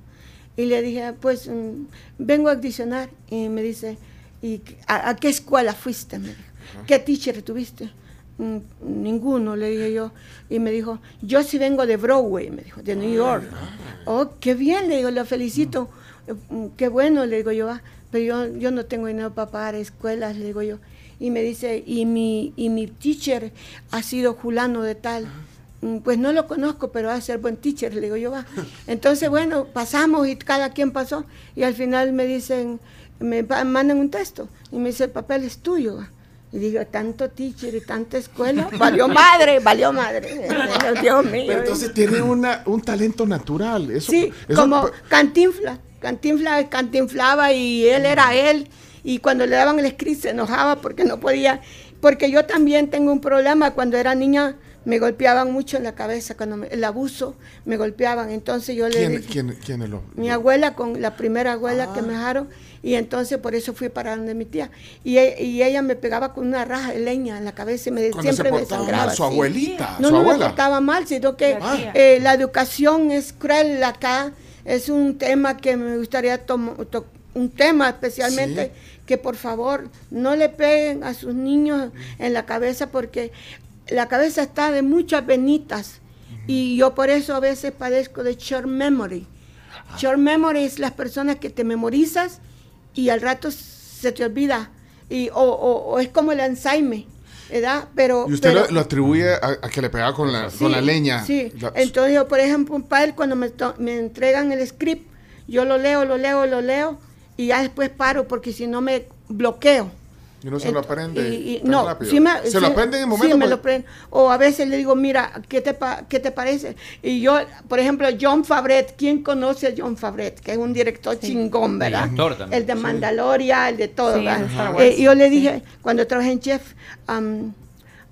Y le dije, pues mm, vengo a audicionar. Y me dice, ¿y a, a qué escuela fuiste? Me dijo, ¿qué teacher tuviste? "Mm, ninguno, le dije yo. Y me dijo, yo sí vengo de Broadway, me dijo, de New York. Oh, qué bien, le digo, lo felicito. Mm, Qué bueno, le digo yo, "ah, pero yo, yo no tengo dinero para pagar escuelas, le digo yo. Y me dice, y mi, y mi teacher ha sido Julano de tal. Mm, Pues no lo conozco, pero va a ser buen teacher, le digo yo, va. Entonces, bueno, pasamos y cada quien pasó. Y al final me dicen, me mandan un texto y me dice, el papel es tuyo. va. Y digo, tanto teacher y tanta escuela, [laughs] valió madre, valió madre. Dios mío. Pero entonces tiene una, un talento natural. Eso, Sí, eso- como Cantinfla. Cantinfla cantinflaba y él era él. Y cuando le daban el script se enojaba porque no podía. Porque yo también tengo un problema. Cuando era niña me golpeaban mucho en la cabeza. Cuando me- el abuso me golpeaban. Entonces yo le ¿Quién, dije. quién, quién es lo? Mi abuela, con la primera abuela Ah. que me dejaron, y entonces por eso fui para donde mi tía. Y, e- y ella me pegaba con una raja de leña en la cabeza y me, Cuando siempre se me sangraba. mal, su sí. abuelita, No, su no me portaba mal, sino que La eh, la educación es cruel acá. Es un tema que me gustaría tomar, un tema especialmente, que por favor no le peguen a sus niños en la cabeza porque la cabeza está de muchas venitas. Y yo por eso a veces padezco de short memory. Short memory es las personas que te memorizas y al rato se te olvida. Y, o, o- o es como el Alzheimer, ¿verdad? Pero, Y usted pero- lo, lo atribuye a, a que le pegaba con la, con la Sí, leña. Sí, La- entonces yo, por ejemplo, un padre cuando me, to- me entregan el script, yo lo leo, lo leo, lo leo y ya después paro porque si no me bloqueo. y no se lo aprende. y- y- tan no, rápido. sí me, se lo aprende en el sí, momento. me lo aprendo. O a veces le digo, mira, ¿qué te, ¿qué te parece? Y yo, por ejemplo, John Favret, ¿quién conoce a John Favret? Que es un director chingón, ¿verdad? actor también. El de Mandaloria, el de todo, Sí, ¿verdad? Eh, yo le dije, cuando trabajé en Chef, um,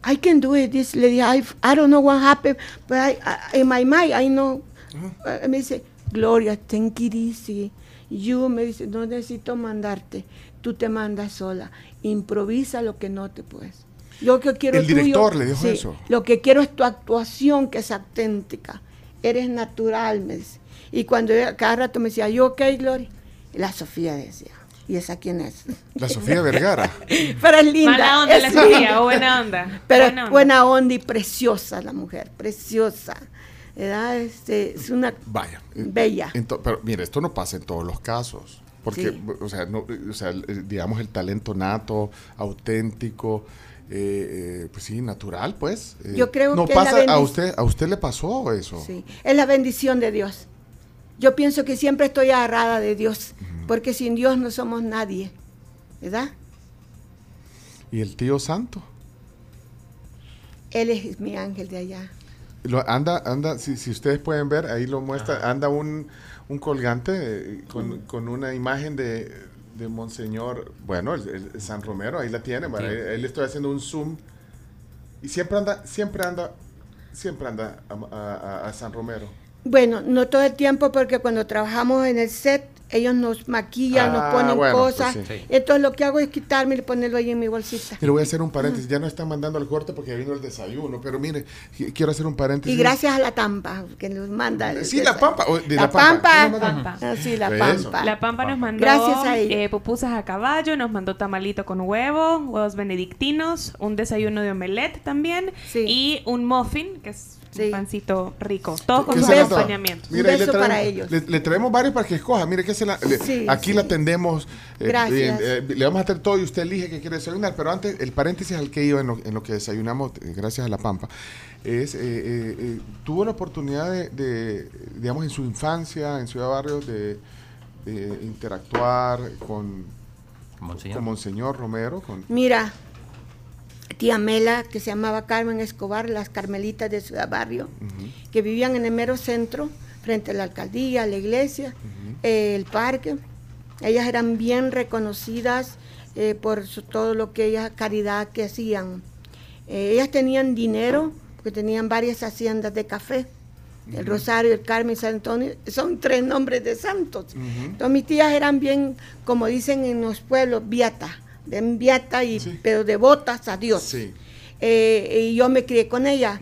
I can do it. This lady, I, I don't know what happened, but I, I- in my mind, I know. Eh, me dice, Gloria, take it easy. You, me dice, no necesito mandarte. Tú te mandas sola. Improvisa lo que no te puedes. Lo que quiero El tuyo- director le dijo sí, eso. Lo que quiero es tu actuación, que es auténtica. Eres natural, me dice. Y cuando yo- cada rato me decía, ¿yo ok, Gloria? Y la Sofía decía, ¿y esa quién es? La Sofía Vergara. [laughs] Pero es linda. Mala onda es la Sofía, buena onda. Pero buena onda. buena onda y preciosa la mujer, preciosa. ¿Verdad? Este, es una Vaya. bella. pero mire, esto no pasa en todos los casos. Porque, Sí. o, sea, no, o sea, digamos, el talento nato, auténtico, eh, eh, pues sí, natural, pues. eh, Yo creo no que pasa, a usted, a usted le pasó eso. Sí, es la bendición de Dios. Yo pienso que siempre estoy agarrada de Dios, porque sin Dios no somos nadie, ¿verdad? Y el tío santo. Él es mi ángel de allá. Lo, anda, anda, si, si ustedes pueden ver, ahí lo muestra, anda un, un colgante eh, con, con una imagen de, de Monseñor, bueno, el, el San Romero, ahí la tiene. Sí. ahí, ahí le estoy haciendo un zoom. Y siempre anda, siempre anda, siempre anda a- a San Romero. Bueno, no todo el tiempo porque cuando trabajamos en el set, ellos nos maquillan, Ah, nos ponen bueno, pues cosas. Sí. Entonces lo que hago es quitarme y ponerlo ahí en mi bolsita. Y le voy a hacer un paréntesis. Ya no están mandando el corte porque ya vino el desayuno. Pero mire, qui- quiero hacer un paréntesis. Y gracias a la Tampa que nos manda. el Sí, la. Pampa. o de La, la Pampa. Ah, sí, la Eso. Pampa. La Pampa nos mandó Gracias a eh, pupusas a caballo, nos mandó tamalito con huevo, huevos benedictinos, un desayuno de omelette también Sí. y un muffin, que es Sí. un pancito rico. Todo con ¿Qué su acompañamiento. Un Mira, beso traemos- para ellos. Le, le traemos varios para que escoja. Mire, que se la, le- Sí, aquí sí. la atendemos. eh, Gracias. bien, eh, le vamos a hacer todo y usted elige qué quiere desayunar. Pero antes, el paréntesis al que iba en lo, en lo que desayunamos, eh, gracias a la Pampa, es, eh, eh, eh, tuvo la oportunidad de, de, digamos, en su infancia, en Ciudad Barrios, de, de interactuar con, Monseñor. con Monseñor Romero. Con, Mira, tía Mela, que se llamaba Carmen Escobar, las Carmelitas de Ciudad Barrio, que vivían en el mero centro, frente a la alcaldía, la iglesia, eh, el parque. Ellas eran bien reconocidas eh, por su- todo lo que ellas, caridad que hacían. Eh, ellas tenían dinero, porque tenían varias haciendas de café. El Rosario, el Carmen, San Antonio, son tres nombres de santos. Entonces mis tías eran bien, como dicen en los pueblos, viata, bien viata, y, Sí. pero devotas a Dios. Sí. Eh, y yo me crié con ella,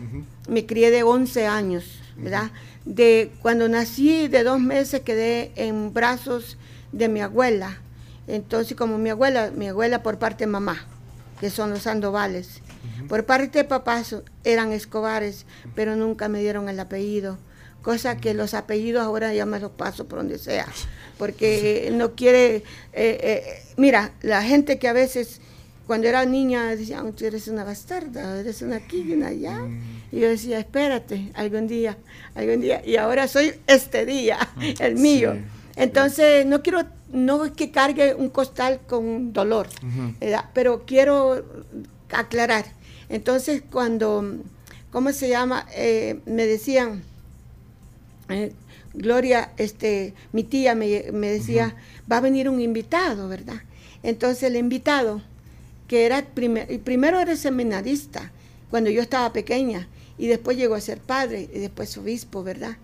me crié de 11 años, ¿verdad? De cuando nací, de dos meses quedé en brazos de mi abuela. Entonces, como mi abuela, mi abuela por parte de mamá, que son los Sandovales. Por parte de papá so- eran Escobares, pero nunca me dieron el apellido. Cosa que los apellidos ahora ya me los paso por donde sea. Porque no quiere. eh, eh, mira, la gente que a veces, cuando era niña, decía, "Ah, tú eres una bastarda, eres una aquí y una allá. Y yo decía, espérate, algún día, algún día. Y ahora soy este día, el mío. Sí, Entonces, no quiero, no es que cargue un costal con dolor, pero quiero aclarar. Entonces, cuando, ¿cómo se llama? Eh, me decían, eh, Gloria, este, mi tía me, me decía, va a venir un invitado, ¿verdad? Entonces el invitado, que era primer- primero era seminarista, cuando yo estaba pequeña, y después llegó a ser padre, y después obispo, ¿verdad?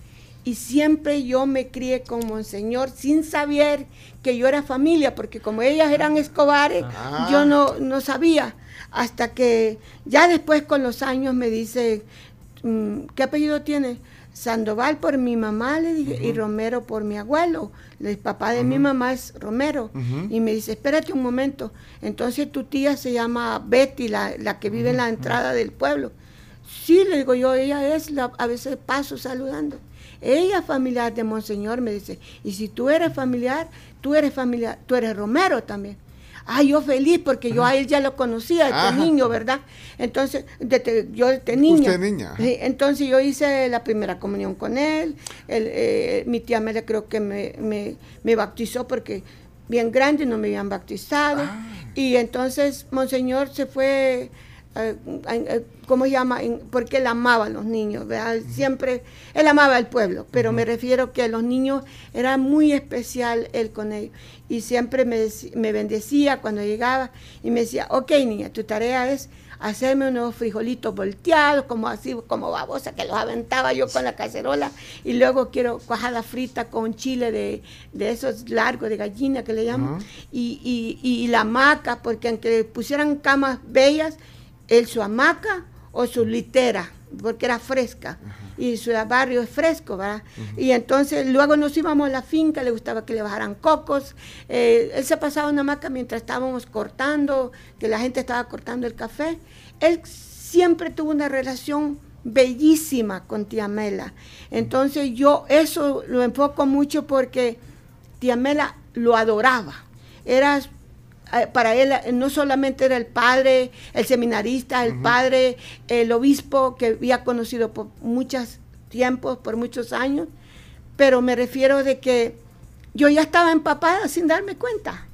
Y siempre yo me crié con Monseñor sin saber que yo era familia, porque como ellas eran escobares, Ah. yo no, no sabía. Hasta que ya después con los años me dice, mm, ¿qué apellido tiene? Sandoval por mi mamá, le dije, y Romero por mi abuelo. El papá de mi mamá es Romero. Y me dice, espérate un momento. Entonces tu tía se llama Betty, la, la que vive en la entrada del pueblo. Sí, le digo yo, ella es, la, a veces paso saludando. Ella es familiar de Monseñor, me dice. Y si tú eres familiar, tú eres familiar, tú eres Romero también. Ay, yo feliz porque yo a él ya lo conocía, este Ajá. niño, ¿verdad? Entonces, desde- yo desde niña. Usted niña. Sí, entonces yo hice la primera comunión con él. Él, eh, mi tía Mela creo que me, me- me bautizó porque bien grande no me habían bautizado. Ah. Y entonces Monseñor se fue, eh, eh, ¿cómo llama? En- porque él amaba a los niños, ¿verdad? Siempre, él amaba al pueblo, pero me refiero que a los niños era muy especial él con ellos. Y siempre me, me bendecía cuando llegaba y me decía, ok niña, tu tarea es hacerme unos frijolitos volteados, como así, como babosa, que los aventaba yo con la cacerola, y luego quiero cuajada frita con chile de, de esos largos de gallina que le llaman, y, y- y la hamaca, porque aunque pusieran camas bellas, él su hamaca o su litera, porque era fresca, y su barrio es fresco, ¿verdad? Y entonces luego nos íbamos a la finca, le gustaba que le bajaran cocos, eh, él se pasaba una hamaca mientras estábamos cortando, que la gente estaba cortando el café, él siempre tuvo una relación bellísima con tía Mela. Entonces yo eso lo enfoco mucho porque tía Mela lo adoraba. Era para él eh, no solamente era el padre, el seminarista, el padre, el obispo que había conocido por muchos tiempos, por muchos años, pero me refiero de que yo ya estaba empapada sin darme cuenta,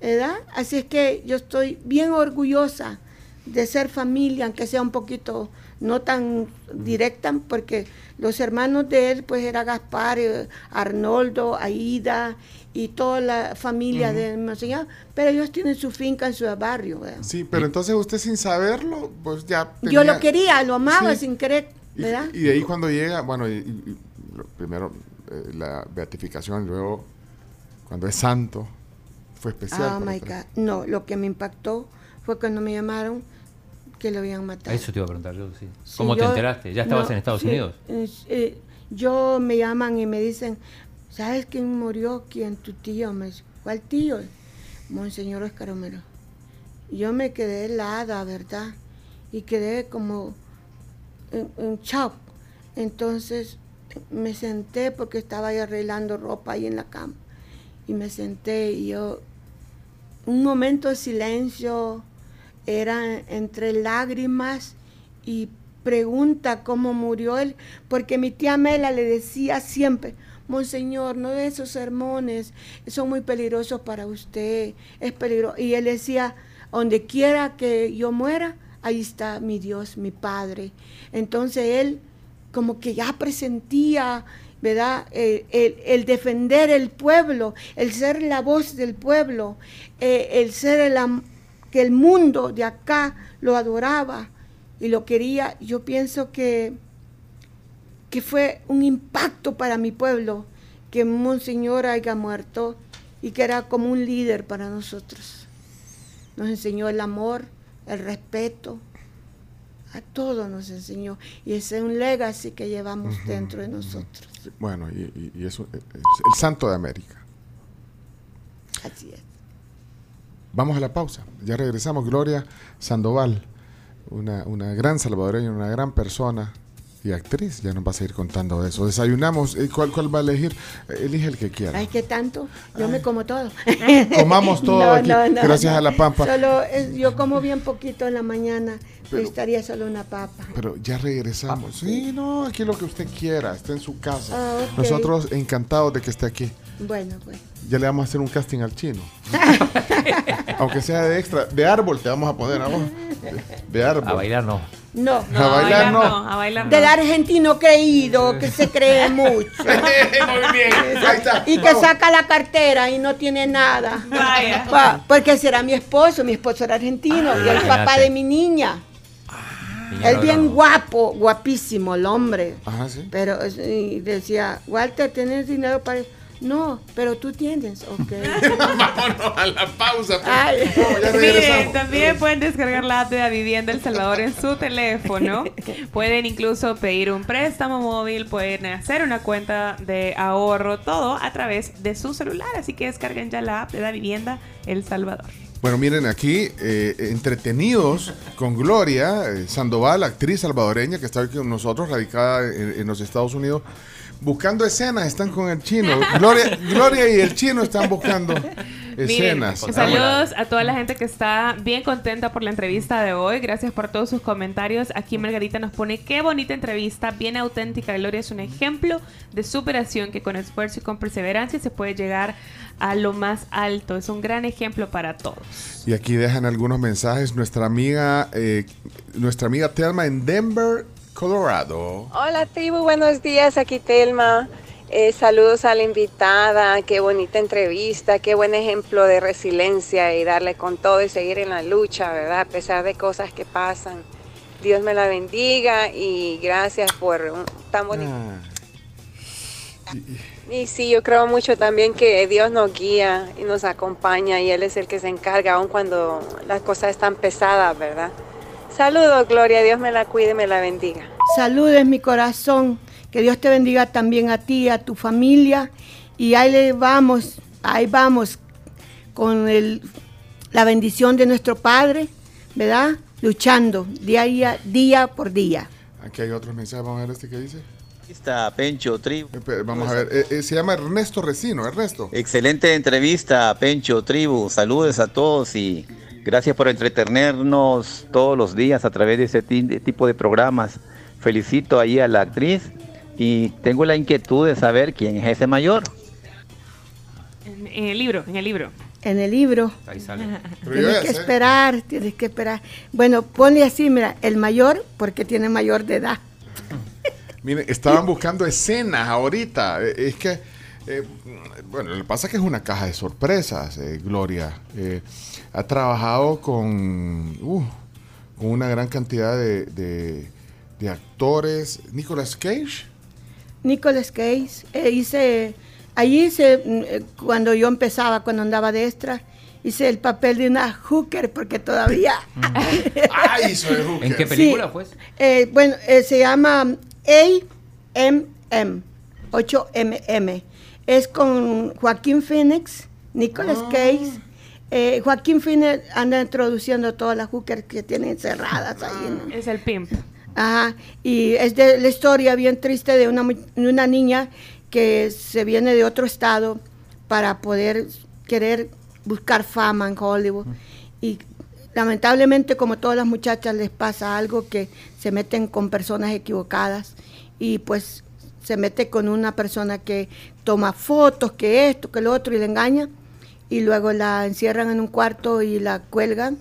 ¿verdad? Así es que yo estoy bien orgullosa de ser familia, aunque sea un poquito no tan directa, porque los hermanos de él, pues era Gaspar, eh, Arnoldo, Aida y toda la familia de Monseñor, pero ellos tienen su finca en su barrio. ¿verdad? Sí, pero entonces usted sin saberlo, pues ya. Yo lo quería, lo amaba Sí. sin querer, Y, ¿verdad? y de ahí cuando llega, bueno, y- y- primero eh, la beatificación, luego cuando es santo, fue especial. Oh my. God. No, lo que me impactó fue cuando me llamaron que lo habían matado. Eso te iba a preguntar yo, sí. Sí, ¿Cómo te enteraste? ¿Ya estabas no, en Estados sí, Unidos? eh, yo me llaman y me dicen, ¿sabes quién murió? ¿Quién? Tu tío. Me dice, ¿cuál tío? Monseñor Oscar Romero. Y Yo me quedé helada, ¿verdad? Y quedé como en, en shock. Entonces me senté porque estaba ahí arreglando ropa ahí en la cama. Y me senté y yo, un momento de silencio, era entre lágrimas y pregunta cómo murió él, porque mi tía Mela le decía siempre, Monseñor, no de esos sermones, son muy peligrosos para usted, es peligroso. Y él decía, donde quiera que yo muera, ahí está mi Dios, mi Padre. Entonces él como que ya presentía, ¿verdad? El, el- el defender el pueblo, el ser la voz del pueblo, eh, el ser el am- que el mundo de acá lo adoraba y lo quería. Yo pienso que, que fue un impacto para mi pueblo que Monseñor haya muerto y que era como un líder para nosotros. Nos enseñó el amor, el respeto, a todo nos enseñó. Y ese es un legacy que llevamos dentro de nosotros. Bueno, y, y- y eso, es el santo de América. Así es. Vamos a la pausa. Ya regresamos. Gloria Sandoval, una, una gran salvadoreña, una gran persona y actriz. Ya nos va a seguir contando eso. Desayunamos. ¿Y ¿Cuál, ¿Cuál va a elegir? Eh, Elige el que quiera. Ay, qué tanto. Yo me como todo. [laughs] Comamos todo No, aquí, no, no, gracias no. a la pampa. Solo es- yo como bien poquito en la mañana. Pero- Estaría solo una papa. Pero ya regresamos. Sí, no, aquí lo que usted quiera. Está en su casa. Ah. Nosotros encantados de que esté aquí. Bueno, pues. Ya le vamos a hacer un casting al chino. [laughs] Aunque sea de extra. De árbol te vamos a poner. [laughs] De, de árbol. A bailar no. No. A bailar no. A bailar no. Del argentino creído, que se cree [laughs] mucho. [laughs] Muy bien. Ahí está. Y que saca la cartera y no tiene nada. Vaya. [laughs] Pa- porque será mi esposo, mi esposo era argentino, y el papá de mi niña. Niña Él no, bien no. guapo, guapísimo el hombre. Ajá, sí. Pero eh, y decía, Walter, ¿tienes dinero para eso? No, pero tú tienes, ok. [laughs] Vámonos a la pausa. pues. Ay. Vamos, ya Miren, también pueden descargar la app de la vivienda El Salvador en su teléfono. [laughs] Pueden incluso pedir un préstamo móvil, pueden hacer una cuenta de ahorro, todo a través de su celular. Así que descarguen ya la app de la vivienda El Salvador. Bueno, miren aquí, eh, entretenidos con Gloria eh, Sandoval, actriz salvadoreña que está aquí con nosotros, radicada en, en los Estados Unidos, buscando escenas, están con el chino. Gloria, Gloria y el chino están buscando [laughs] escenas. Miren, saludos a toda la gente que está bien contenta por la entrevista de hoy. Gracias por todos sus comentarios. Aquí Margarita nos pone qué bonita entrevista, bien auténtica. Gloria es un ejemplo de superación que con esfuerzo y con perseverancia se puede llegar a lo más alto. Es un gran ejemplo para todos. Y aquí dejan algunos mensajes. Nuestra amiga, eh, nuestra amiga Telma en Denver, Colorado. Hola tribu, buenos días, aquí Telma. Eh, saludos a la invitada, qué bonita entrevista, qué buen ejemplo de resiliencia y darle con todo y seguir en la lucha, ¿verdad? A pesar de cosas que pasan. Dios me la bendiga y gracias por un tan bonito. Ah, Y sí, yo creo mucho también que Dios nos guía y nos acompaña y Él es el que se encarga aun cuando las cosas están pesadas, ¿verdad? Saludos, Gloria, Dios me la cuide y me la bendiga. Saludes mi corazón. Que Dios te bendiga también a ti, a tu familia. Y ahí le vamos, ahí vamos con el, la bendición de nuestro Padre, ¿verdad? Luchando día, a día, día por día. aquí hay otros mensajes. Vamos a ver este que dice. Está Pencho Tribu. Espera, Vamos a ver. Eh, eh, se llama Ernesto Recino. Ernesto. Excelente entrevista, Pencho Tribu. Saludos a todos y gracias por entretenernos todos los días a través de de tipo de programas. Felicito ahí a la actriz y tengo la inquietud de saber quién es ese mayor. En, en el libro, en el libro. En el libro. Ahí sale. Tienes que sé. esperar, tienes que esperar. Bueno, ponle así, mira, el mayor porque tiene mayor de edad. [laughs] Miren, estaban buscando escenas ahorita. Eh, Es que, eh, bueno, lo que pasa es que es una caja de sorpresas, eh, Gloria. Eh, ha trabajado con, uh, con una gran cantidad de, de- de actores. Nicolas Cage. Nicolas Cage. Eh, hice, allí hice, mm, eh, cuando yo empezaba, cuando andaba de extra, hice el papel de una hooker, porque todavía... [laughs] Ay, soy hooker. ¿En qué Sí. película fue? Eh, bueno, eh, se llama AMM, 8MM. Es con Joaquín Phoenix, Nicolas Ah. Cage. Eh, Joaquín Phoenix anda introduciendo todas las hookers que tienen encerradas ahí. ¿no? Es el pimp. Ajá, y es de la historia bien triste de una, una niña que se viene de otro estado para poder querer buscar fama en Hollywood. Y lamentablemente, como todas las muchachas, les pasa algo que se meten con personas equivocadas y pues se mete con una persona que toma fotos, que esto, que lo otro y le engaña y luego la encierran en un cuarto y la cuelgan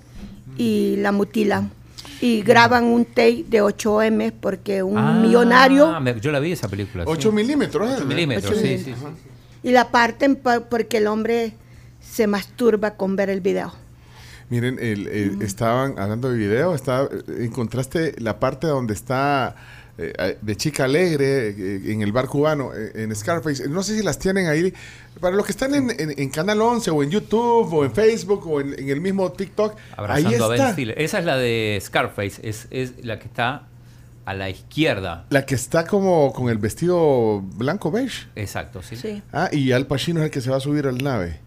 y la mutilan. Y graban un tape de 8M porque un Ah, millonario me- yo la vi esa película. sí. 8 milímetros. ¿eh? 8 milímetros, Ocho sí, sí, milímetros. sí. y la parten pa- porque el hombre se masturba con ver el video. Miren, el- el- estaban hablando de video, estaba, eh, encontraste la parte donde está eh, eh, de Chica Alegre eh, en el bar cubano, eh, en Scarface. No sé si las tienen ahí. Para los que están en, en- en Canal 11 o en YouTube o en Facebook o en, en el mismo TikTok, Abrazando ahí a Ben está. Stiller. Esa es la de Scarface, es, es la que está a la izquierda. La que está como con el vestido blanco beige. Exacto, sí. Sí, Ah, y Al Pacino es el que se va a subir al nave.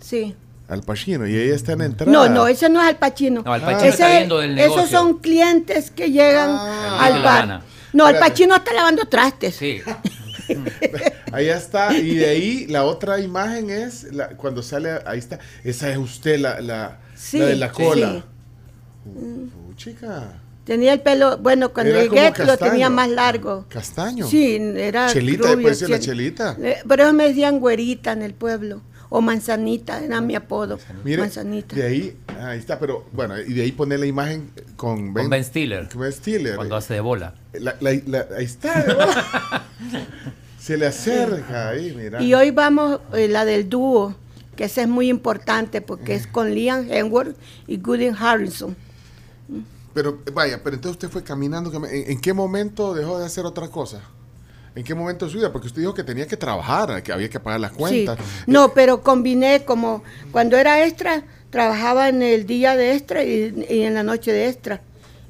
sí. Al Pacino. Y ella está en entrada. No, no, ese no es Al Pacino. No, Al Pacino Ese- está viendo del Esos negocio. son clientes que llegan Ah. al De bar. No, Al. Pacino está lavando trastes. Sí. [laughs] Ahí está. Y de ahí la otra imagen es la- cuando sale. Ahí está. Esa es usted, la, la, Sí, la de la cola. sí. Uh, chica. Tenía el pelo, bueno, cuando Era llegué lo tenía más largo. Castaño. Sí, era Chelita, rubio, puede ser la chelita. Eh, Pero ellos me decían güerita en el pueblo. O manzanita, era mi apodo. Mire, manzanita. de ahí, ahí está, pero bueno, y de ahí pone la imagen con Con Ben Stiller. con Ben Stiller. Cuando hace de bola. La- la- la- ahí está. ¿no? [laughs] Se le acerca ahí, mira. Y hoy vamos eh, la del dúo, que esa es muy importante porque es con Liam Hemsworth y Gooden Harrison. Pero vaya, pero entonces usted fue caminando. cami- ¿En, en qué momento dejó de hacer otra cosa? ¿En qué momento de su vida? Porque usted dijo que tenía que trabajar, que había que pagar las cuentas. Sí. No, pero combiné como cuando era extra, trabajaba en el día de extra y, y en la noche de extra.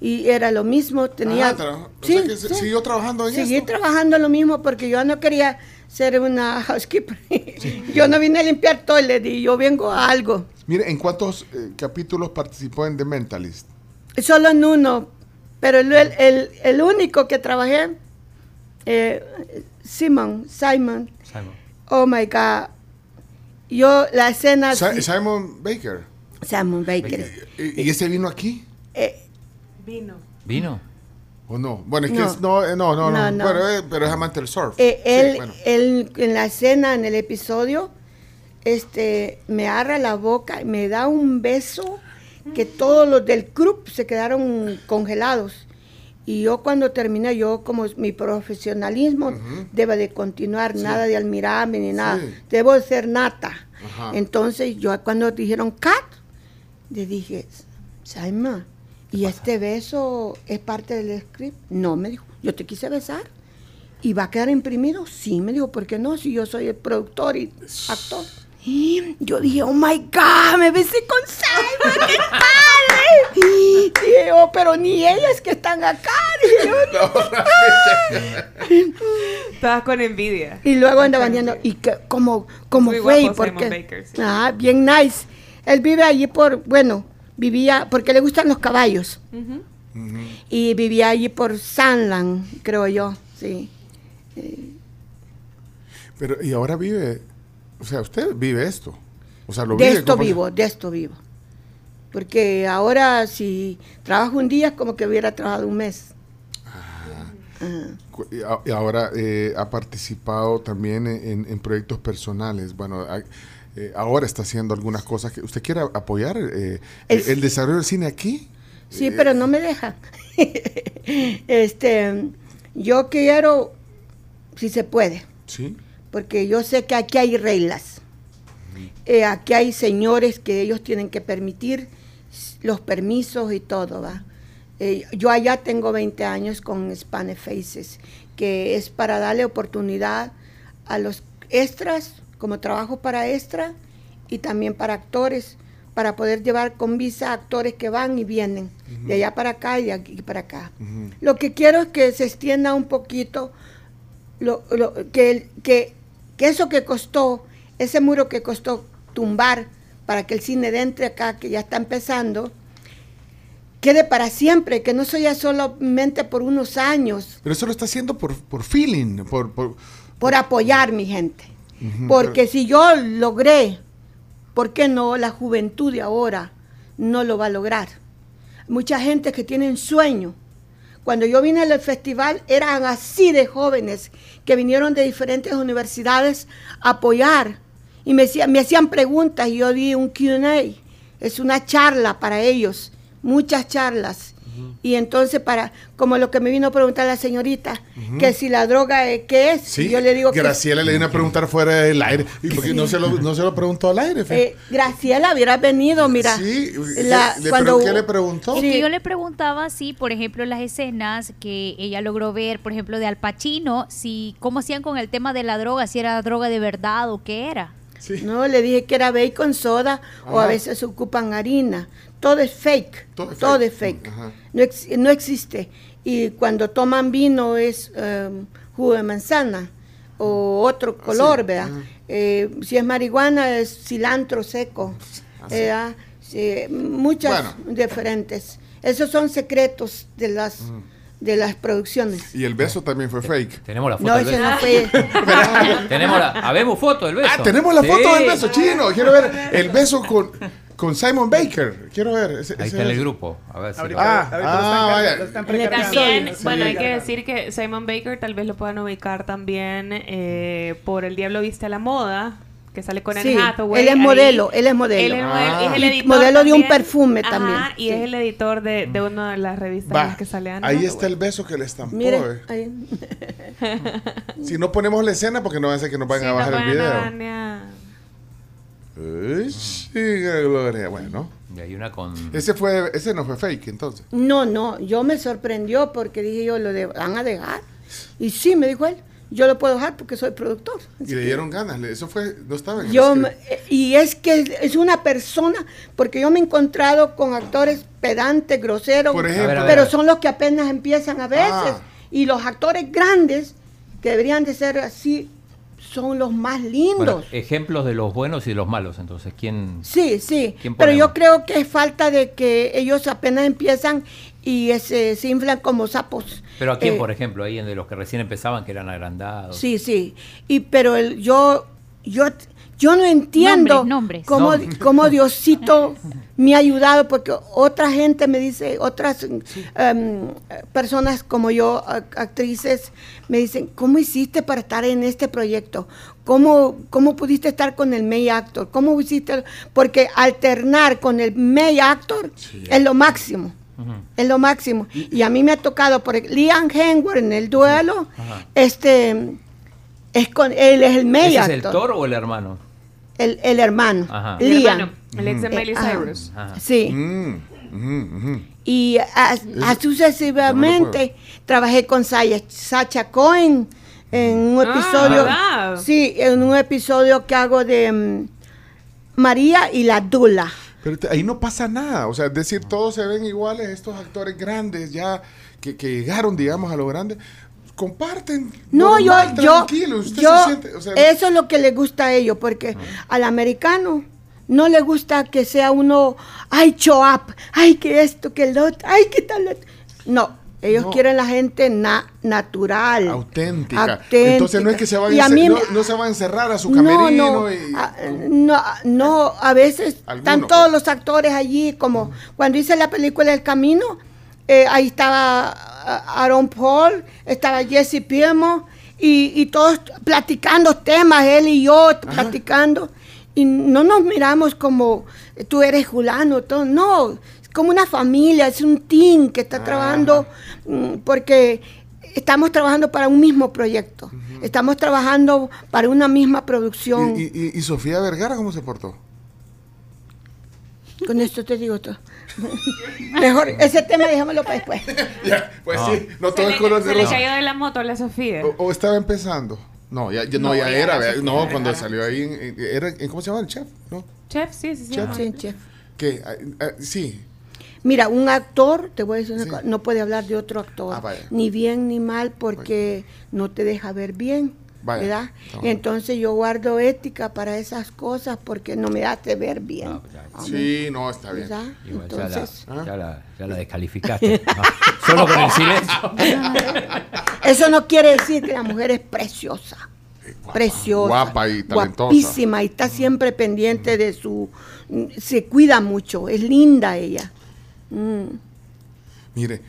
Y era lo mismo, tenía... Ah, tra- o sea que se- siguió trabajando en Seguí esto. trabajando lo mismo porque yo no quería ser una [laughs] housekeeper. yo no vine a limpiar toilet y yo vengo a algo. Mire, ¿en cuántos eh, capítulos participó en The Mentalist? Solo en uno, pero el- el- el único que trabajé, eh, Simon, Simon, Simon. oh my God. Yo, la escena... Sa- Simon Baker. Simon Baker. ¿Y, y ese vino aquí? Eh, Vino. ¿Vino? ¿O no? Bueno, es que No. es- no, eh, no, no, no, No. Pero, eh, pero es amante del surf. eh, Sí, él, bueno. él, en la escena, en el episodio, este, me agarra la boca y me da un beso que todos los del club se quedaron congelados. Y yo cuando terminé, yo como mi profesionalismo debe de continuar, nada de admirarme ni nada. Sí. Debo de ser nata. Ajá. Entonces yo cuando dijeron cut, le dije, Saima, ¿y este beso es parte del script? No, me dijo, yo te quise besar. ¿Y va a quedar imprimido? Sí, me dijo, ¿por qué no? Si yo soy el productor y actor. Y yo dije, oh my God, me besé con Simon, qué padre. Y dije, oh, pero ni ellas que están acá. Dije yo, [laughs] Estabas con envidia. y luego andaba bañando. ¿Y que, cómo Muy fue? ¿Y guapo por Simon qué? Baker, sí. Ah, bien nice. Él vive allí por, bueno, vivía, porque le gustan los caballos. Y vivía allí por Sunland, creo yo, sí. Pero, y ahora vive, o sea, usted vive esto. O sea, lo De vive esto vivo, de esto vivo. Porque ahora si trabajo un día es como que hubiera trabajado un mes. Cu- y ahora eh, ha participado también en, en- proyectos personales. Bueno, eh, ahora está haciendo algunas cosas que usted quiere apoyar eh, Es- el desarrollo del cine aquí. Sí, pero no me deja. [laughs] este, yo quiero, si se puede, Sí. Porque yo sé que aquí hay reglas. Eh, aquí hay señores que ellos tienen que permitir los permisos y todo, ¿va? Eh, yo allá tengo 20 años con Spanish Faces, que es para darle oportunidad a los extras, como trabajo para extra, y también para actores, para poder llevar con visa actores que van y vienen, de allá para acá y de aquí para acá. Lo que quiero es que se extienda un poquito, lo, lo- que, que, que eso que costó, ese muro que costó tumbar para que el cine de entre acá, que ya está empezando, quede para siempre, que no sea solamente por unos años, Pero eso lo está haciendo por, por feeling, por, por- por apoyar mi gente. Porque pero- si yo logré, ¿por qué no la juventud de ahora no lo va a lograr? Mucha gente que tienen sueño. Cuando yo vine al festival eran así de jóvenes que vinieron de diferentes universidades a apoyar y me, me hacían preguntas y yo di un Q&A. Es una charla para ellos, muchas charlas. Y entonces para, como lo que me vino a preguntar la señorita, que si la droga, eh, ¿qué es? Sí, Y yo le digo que Graciela le vino a preguntar fuera del aire. ¿Y por qué no, se lo, no se lo preguntó al aire? Fe? Eh, Graciela hubiera venido, mira. Sí, la- ¿le- cuando- ¿qué le preguntó? Es que yo le preguntaba si, por ejemplo, las escenas que ella logró ver, por ejemplo, de Al Pacino, si cómo hacían con el tema de la droga, si era droga de verdad o qué era. Sí. No, le dije que era bacon soda o a veces ocupan harina. Todo es fake. Todo es Todo fake. es fake. Ajá. No, ex- no existe. Y cuando toman vino es em, jugo de manzana o otro color, ¿verdad? ajá. Eh, si es marihuana es cilantro seco. Sí, muchas Bueno. diferentes. Esos son secretos de las, de las producciones. Y el beso también fue fake. Tenemos la foto No, del beso. no fue. [laughs] Tenemos la, habemos foto del beso. Ah, tenemos la Sí. foto del beso chino. Quiero ver el beso con, con Simon Baker. Quiero ver. ese- Ahí ese está en el beso. grupo. A ver si Ahorita, lo- Ah, lo ah, están, vaya. lo están precargando. También, Sí, bueno, hay que decir que Simon Baker tal vez lo puedan ubicar también eh, por El Diablo Viste a la Moda, que sale con Sí, Anne Hathaway. él es ahí. modelo, él es modelo. Él es, Ah. es el editor modelo de un perfume Ajá, también, y sí. es el editor de, de una de las revistas en Va, las que sale Anne ahí Hathaway. está el beso que le estampó. Mire, eh. ahí. [laughs] Si no ponemos la escena, porque no va a ser que nos van Sí, a bajar el video. chica gloria. Bueno, Y hay una con. ese fue, ese no fue fake entonces. No, no, yo me sorprendió porque dije yo, ¿lo de- van a dejar? Y sí, me dijo él, yo lo puedo dejar porque soy productor. Y le dieron ganas. Eso fue, no estaba en Yo, me- y es que es una persona, porque yo me he encontrado con actores pedantes, groseros, Por ejemplo. Pero a ver. son los que apenas empiezan a veces. Ah. Y los actores grandes, que deberían de ser así, son los más lindos. Bueno, ejemplos de los buenos y de los malos. Entonces, ¿quién? Sí, sí, ¿Quién pero yo creo que es falta de que ellos apenas empiezan y ese, se inflan como sapos. Pero a quién, Eh, por ejemplo, ahí en de los que recién empezaban, que eran agrandados. Sí, sí, y pero el, yo, yo, yo no entiendo Nombres, nombres. Cómo, cómo [laughs] Diosito me ha ayudado, porque otra gente me dice, otras em, personas como yo, ac- actrices, me dicen, ¿cómo hiciste para estar en este proyecto? ¿Cómo, cómo pudiste estar con el main actor? ¿Cómo hiciste? Porque alternar con el main actor es lo máximo. Es lo máximo. Y a mí me ha tocado, por Liam Hemsworth en el duelo, este, es con, él es el main ¿Ese es el actor, Thor o el hermano? El, el hermano, Ajá. Liam. hermano, el ex de Eh, Miley ajá. Cyrus. Ajá. Sí. Mm, ujú, ujú. Y a- sucesivamente trabajé con Saya- Sacha Cohen en un Ah, episodio. sí, en un episodio que hago de mm, María y la Dula. Pero ahí no pasa nada. O sea, es decir, todos se ven iguales, estos actores grandes ya que, que llegaron, digamos, a lo grande. Comparten. No, yo, normal, yo, tranquilo, usted yo, se siente, o sea, eso es lo que le gusta a ellos, porque al americano no le gusta que sea uno, ay, show up, ay, que esto, que el otro, ay, que tal. otro". No, ellos No. quieren la gente na- natural. auténtica. auténtica. Entonces no es que se van Y a, mí no, no se va a encerrar a su no, camerino no, y a, no, no, a veces están todos pues. los actores allí, como cuando hice la película El Camino, eh, ahí estaba Aaron Paul, estaba Jesse Piemo, y, y todos platicando temas, él y yo platicando, y no nos miramos como tú eres Julano, todo, no, es como una familia, es un team que está trabajando, mm, porque estamos trabajando para un mismo proyecto, estamos trabajando para una misma producción. ¿Y, y, y- y Sofía Vergara cómo se portó? Con esto te digo todo. Mejor, ese tema dejémoslo para después. [laughs] Ya, pues No. sí, no Se todo le, es color se de le rosa. cayó de la moto a la Sofía. O, o estaba empezando. No, ya, ya- no, No, ya, ya era. No, cuando salió ahí, era, ¿cómo se llama el chef? ¿No? Chef, sí, sí, sí. Chef. Sí, chef. ¿Qué? Ah, ah, sí. Mira, un actor, te voy a decir una Sí. cosa, no puede hablar de otro actor, Ah, ni bien ni mal, porque no te deja ver bien, Vaya. ¿verdad? Entonces yo guardo ética para esas cosas porque no me hace ver bien. Ah, ya. Sí, no, está bien. ¿verdad? Igual ya, Entonces, la, ya, la, ya la descalificaste. No, [laughs] solo con el silencio. [laughs] eso no quiere decir que la mujer es preciosa. Preciosa, guapa y talentosa. guapísima y está siempre pendiente de su, se cuida mucho, es linda ella. Mm. Mire,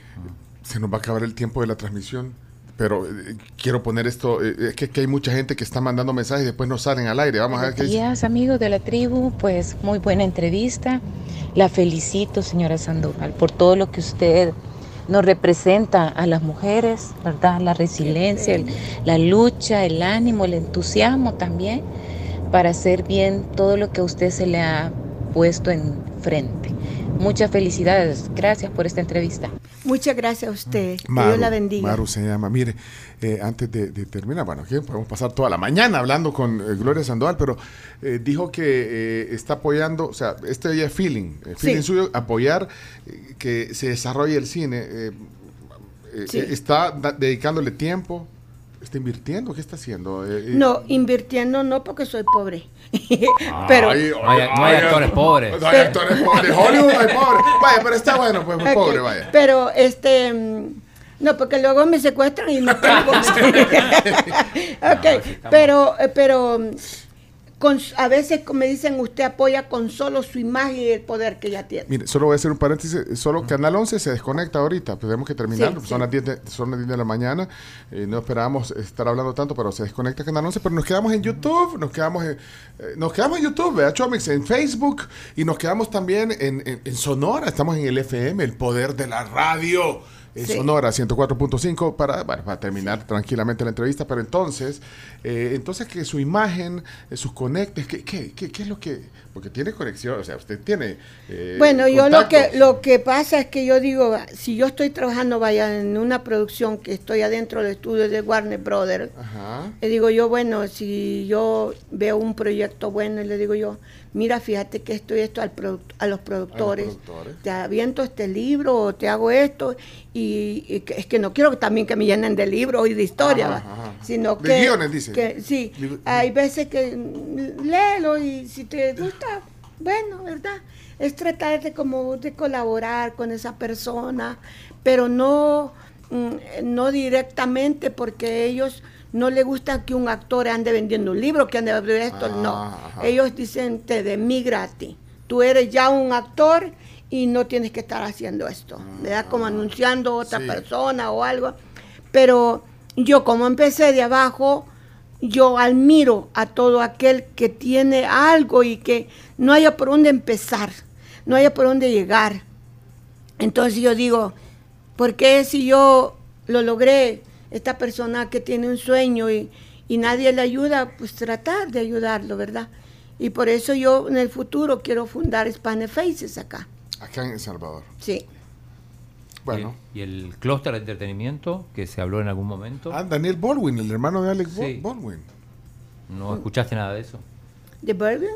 se nos va a acabar el tiempo de la transmisión, pero eh, quiero poner esto, eh, es que, hay mucha gente que está mandando mensajes y después no salen al aire. Vamos a ver qué días, amigos de la tribu. Pues muy buena entrevista. La felicito, señora Sandoval, por todo lo que usted nos representa a las mujeres, ¿verdad? La resiliencia, la lucha, el ánimo, el entusiasmo también para hacer bien todo lo que usted se le ha puesto enfrente. Muchas felicidades. Gracias por esta entrevista. Muchas gracias a usted. que Maru, Dios la bendiga. Maru se llama. Mire, eh, antes de, de terminar, bueno, aquí podemos pasar toda la mañana hablando con eh, Gloria Sandoval, pero eh, dijo que eh, está apoyando, o sea, este ya es feeling, eh, feeling Sí. suyo, apoyar eh, que se desarrolle el cine. eh, eh, Sí. eh, está dedicándole tiempo, está invirtiendo, ¿qué está haciendo? Eh, eh, No, invirtiendo no porque soy pobre. [laughs] pero Ay, No hay- no hay actores pobres. No hay actores pobres. Hollywood hay pobres. Vaya, pero está bueno, pues, pues, [laughs] Ok, pobre, vaya. Pero este mm, no, porque luego me secuestran y no tengo. [laughs] ok, pero eh, pero mm, con, a veces me dicen usted apoya con solo su imagen y el poder que ella tiene. Mire, solo voy a hacer un paréntesis. Solo Canal 11 se desconecta ahorita. pues Tenemos que terminar. Sí, son, sí. Las 10 de, son las 10 de la mañana. Eh, no esperábamos estar hablando tanto, pero se desconecta Canal 11. Pero nos quedamos en YouTube. Nos quedamos en, eh, nos quedamos en YouTube, ¿verdad, Chomix? En Facebook. Y nos quedamos también en, en- en Sonora. Estamos en el FM, el poder de la radio. Sí. Sonora 104.5 para, bueno, para terminar tranquilamente la entrevista, pero entonces, eh, entonces que su imagen, eh, sus conectes, ¿qué, qué, qué, qué es lo que...? Porque tiene conexión, o sea, usted tiene... eh, Bueno, yo lo que lo que pasa es que yo digo, si yo estoy trabajando vaya en una producción que estoy adentro del estudio de Warner Brothers, Ajá. le digo yo, bueno, si yo veo un proyecto bueno y le digo yo, mira, fíjate que esto y esto al a los productores, productores. te aviento este libro o te hago esto y, y que- es que no quiero también que me llenen de libros y de historia, Ajá, va, ajá. sino De que, guiones, dice. que sí, hay veces que léelo y si te gusta, bueno, ¿verdad? Es tratar de como de colaborar con esa persona, pero no, mm, no directamente porque ellos no les gusta que un actor ande vendiendo un libro, que ande vendiendo esto, Ah, no. ajá. Ellos dicen, te de mí gratis. Tú eres ya un actor y no tienes que estar haciendo esto, ¿verdad? Como anunciando a otra Sí. persona o algo. Pero yo como empecé de abajo, yo admiro a todo aquel que tiene algo y que no haya por dónde empezar, no haya por dónde llegar. Entonces yo digo, ¿por qué si yo lo logré, esta persona que tiene un sueño y, y nadie le ayuda, pues tratar de ayudarlo, ¿verdad? Y por eso yo en el futuro quiero fundar Spanish Faces acá. Acá en El Salvador. Sí. Bueno. ¿Y el clúster de entretenimiento que se habló en algún momento? Ah, Daniel Baldwin, el hermano de Alex Sí. Baldwin. ¿No escuchaste nada de eso? ¿De Bourbon?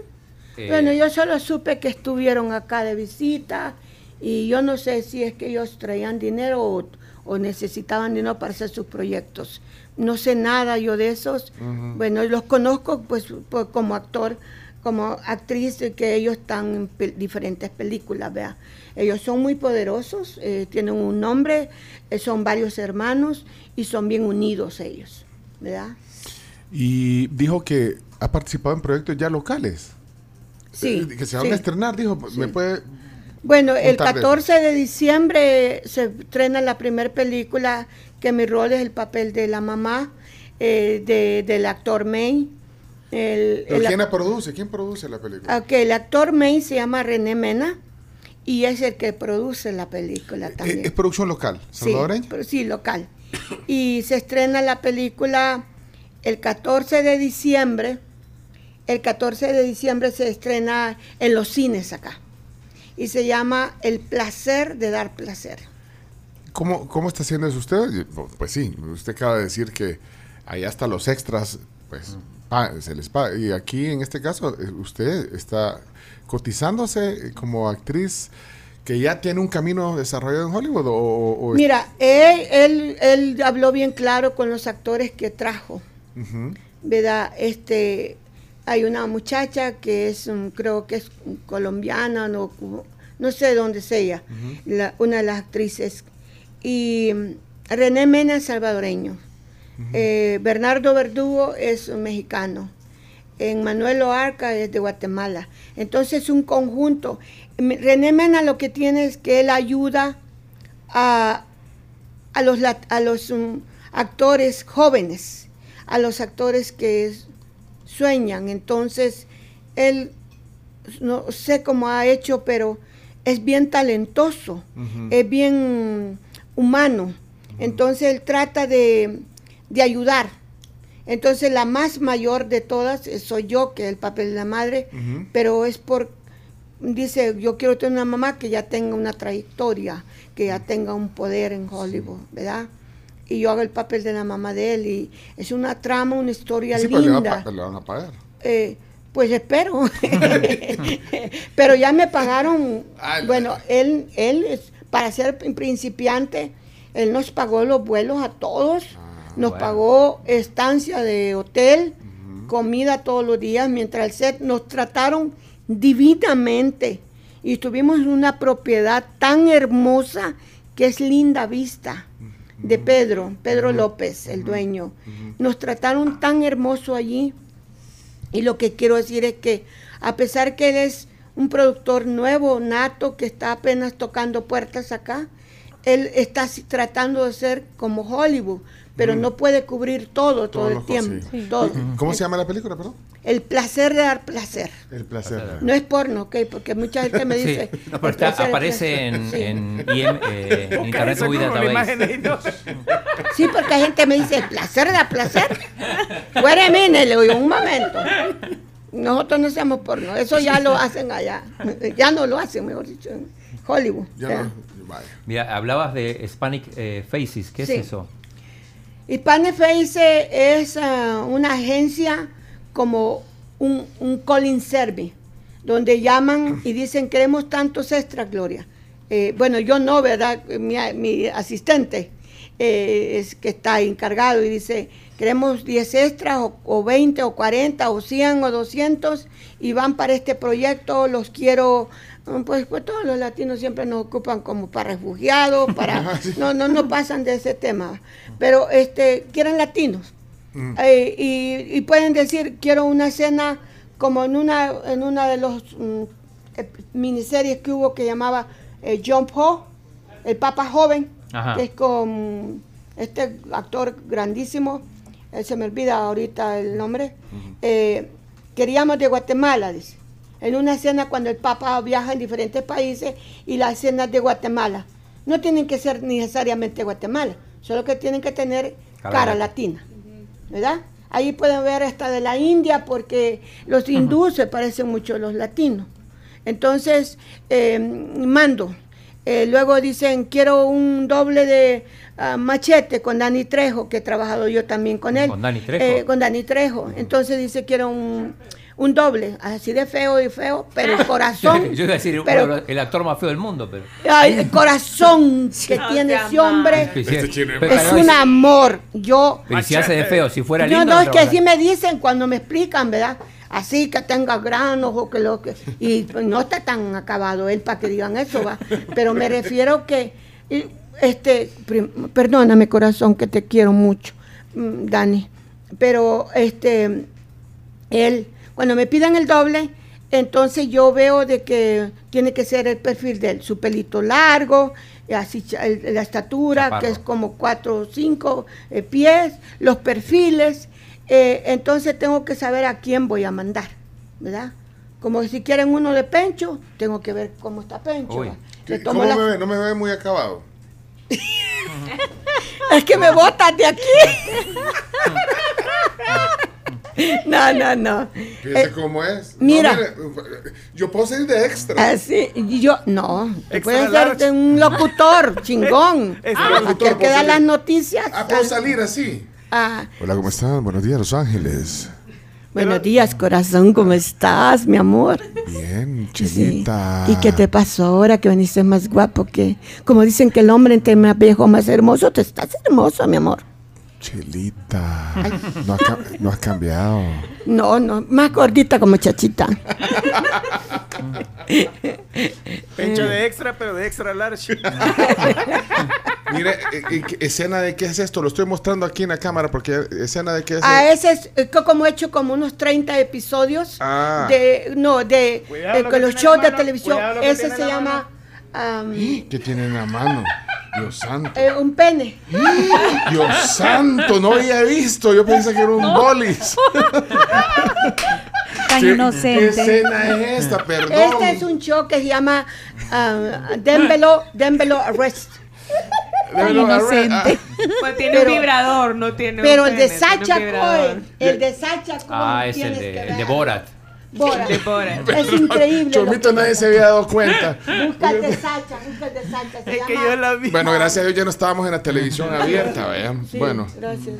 Eh, Bueno, yo solo supe que estuvieron acá de visita y yo no sé si es que ellos traían dinero o, o necesitaban dinero para hacer sus proyectos. No sé nada yo de esos. Bueno, los conozco pues, pues, como actor, como actriz, eh, que ellos están en pe- diferentes películas, vea. Ellos son muy poderosos, eh, tienen un nombre, eh, son varios hermanos y son bien unidos ellos, ¿verdad? Y dijo que ha participado en proyectos ya locales. Sí, Eh, que se van sí. a estrenar, dijo. ¿Me puede Bueno, el Contar de 14 de diciembre se estrena la primera película que mi rol es el papel de la mamá eh, de- del actor May. El, ¿Pero el quién la produce? ¿Quién produce la película? ok, el actor May se llama René Mena y es el que produce la película Eh, también. ¿Es producción local? Sí, ¿Salvadoreña? pero sí, local. Y se estrena la película el 14 de diciembre. El 14 de diciembre se estrena en los cines acá. Y se llama El placer de dar placer. ¿Cómo, ¿Cómo está haciendo eso usted? Pues sí, usted acaba de decir que ahí hasta los extras, pues pa- se les paga. Y aquí, en este caso, eh, usted está cotizándose como actriz que ya tiene un camino desarrollado en Hollywood o, o- o- Mira, él, él, él habló bien claro con los actores que trajo. Ujú. ¿verdad? Este, hay una muchacha que es, um, creo que es colombiana, no, no sé dónde es ella, la- una de las actrices. Y mm, René Mena es salvadoreño. Eh, Bernardo Verdugo es un mexicano. En Manuel Oarca es de Guatemala. Entonces, un conjunto. René Mena lo que tiene es que él ayuda a, a los, a los um, actores jóvenes, a los actores que s- sueñan. Entonces, él, no sé cómo ha hecho, pero es bien talentoso, es bien humano. Entonces, él trata de, de ayudar. Entonces, la más mayor de todas eh, soy yo, que es el papel de la madre, pero es por, dice, yo quiero tener una mamá que ya tenga una trayectoria, que ya tenga un poder en Hollywood, ¿verdad? Y yo hago el papel de la mamá de él y es una trama, una historia Sí, pero linda. pa- le van a pagar. Eh, pues espero. [laughs] [laughs] Pero ya me pagaron. Ay, bueno, él, él es, para ser principiante, él nos pagó los vuelos a todos, nos bueno. pagó estancia de hotel, comida todos los días, mientras el set nos trataron divinamente. Y estuvimos en una propiedad tan hermosa que es linda vista de Pedro, Pedro López, el dueño. Nos trataron tan hermoso allí. Y lo que quiero decir es que a pesar que él es un productor nuevo, nato, que está apenas tocando puertas acá, él está tratando de ser como Hollywood, pero no puede cubrir todo, todo, Todo el tiempo. sí. todo. ¿Cómo se llama la película, perdón? El placer de dar placer. El placer. No es porno, ¿ok? Porque mucha gente me Sí, dice... no, pero está- aparece en, Sí. en, IM, eh, en [laughs] Internet eso Movie Database. [laughs] Sí, porque hay gente que me dice, ¿el placer da placer? Fuera mine, le digo, un momento. Nosotros no hacemos porno, eso ya lo hacen allá. Ya no lo hacen, mejor dicho, en Hollywood. Ya no. Mira, hablabas de Hispanic eh, Faces. ¿Qué Sí. es eso? Hispanic Face es ah, una agencia como un, calling service, donde llaman y dicen queremos tantos extras, Gloria. Eh, bueno, yo no, ¿verdad? Mi, mi asistente eh, es que está encargado y dice queremos 10 extras o, o 20 o 40 o 100 o 200 y van para este proyecto, los quiero... mm, Pues, pues todos los latinos siempre nos ocupan como para refugiados, para [laughs] no no no pasan de ese tema, pero este quieren latinos Eh, y, y pueden decir quiero una escena como en una en una de los mm, eh, miniseries que hubo que llamaba eh, Jump Ho, el Papa joven, Ajá. que es con este actor grandísimo, eh, se me olvida ahorita el nombre. Eh, queríamos de Guatemala, dice. En una escena cuando el Papa viaja en diferentes países y las escenas de Guatemala. No tienen que ser necesariamente Guatemala, solo que tienen que tener Cara cara, latina. ¿Verdad? Ahí pueden ver hasta de la India porque los hindúes se parecen mucho a los latinos. Entonces, eh, mando. Eh, luego dicen, quiero un doble de ah, machete con Dani Trejo, que he trabajado yo también con él. ¿Con Dani Trejo? Eh, con Dani Trejo. Entonces dice, quiero un, un doble, así de feo y feo, pero el [laughs] corazón. Yo iba a decir pero- el actor más feo del mundo, pero. Ay, el corazón que No tiene ese hombre Este es un amor. Yo Pero si hace de feo, si fuera no, lindo. no, es que así me dicen cuando me explican, ¿verdad? Así que tenga granos o que lo que... Y no está tan acabado él para que digan eso, va. Pero me refiero que, este, perdóname corazón que te quiero mucho, mm, Dani. Pero, este, él, cuando me piden el doble, entonces yo veo de que tiene que ser el perfil de él, su pelito largo, así la estatura, Chaparro. que es como cuatro o cinco eh, pies, los perfiles, eh, entonces tengo que saber a quién voy a mandar, ¿verdad? Como si quieren uno de Pencho, tengo que ver cómo está Pencho. Uy. ¿va? Le ¿Qué- tomo ¿Cómo la- me ve? No me ve muy acabado. [laughs] Es que me botas de aquí. [laughs] [laughs] No, no, no. Fíjese Eh, cómo es. mira. No, mire, yo puedo salir de extra. Así, y yo, no, Extra puedes ser large. un locutor, [laughs] chingón. Extra Ah, locutor, aquel que da las noticias. Ah, puedo salir así. Ah, Hola, ¿cómo están? Buenos días, Los Ángeles. buenos días, corazón, ¿cómo estás, mi amor? Bien, Sí. Chelita. ¿Y qué te pasó ahora que viniste más guapo que, como dicen que el hombre entre más viejo, más hermoso, te estás hermoso, mi amor. Chelita. No has, ca- no has cambiado. No, no, más gordita como chachita. Pecho de extra, pero de extra large. [laughs] Mire, eh, eh, ¿qué- escena de qué es esto. Lo estoy mostrando aquí en la cámara porque escena de qué es. A ese es eh, co- como he hecho como unos 30 episodios Ah. de, no, de eh, lo con los shows de televisión. Ese se llama am, ¿Qué tiene en la mano? Dios santo. eh, un pene. [gasps] Dios santo, no había visto. Yo pensé que era un bolis. [laughs] Tan ¿Qué- inocente. ¿Qué escena es esta? Perdón. Este es un show que se llama ah, Dembelo, Dembelo Arrest. Dembelo Arrest, ah. Pues tiene Pero- un vibrador, no tiene Pero un el de Sacha. Cohen, el de Sacha Cohen. Ah, es el de Borat. De Borat. Es increíble. Chomito, nadie se había dado cuenta. De Sacha, de Sacha. Se Es que llama- yo la vi. Bueno, gracias a Dios ya no estábamos en la televisión abierta, ¿vea? Sí, Bueno, Gracias.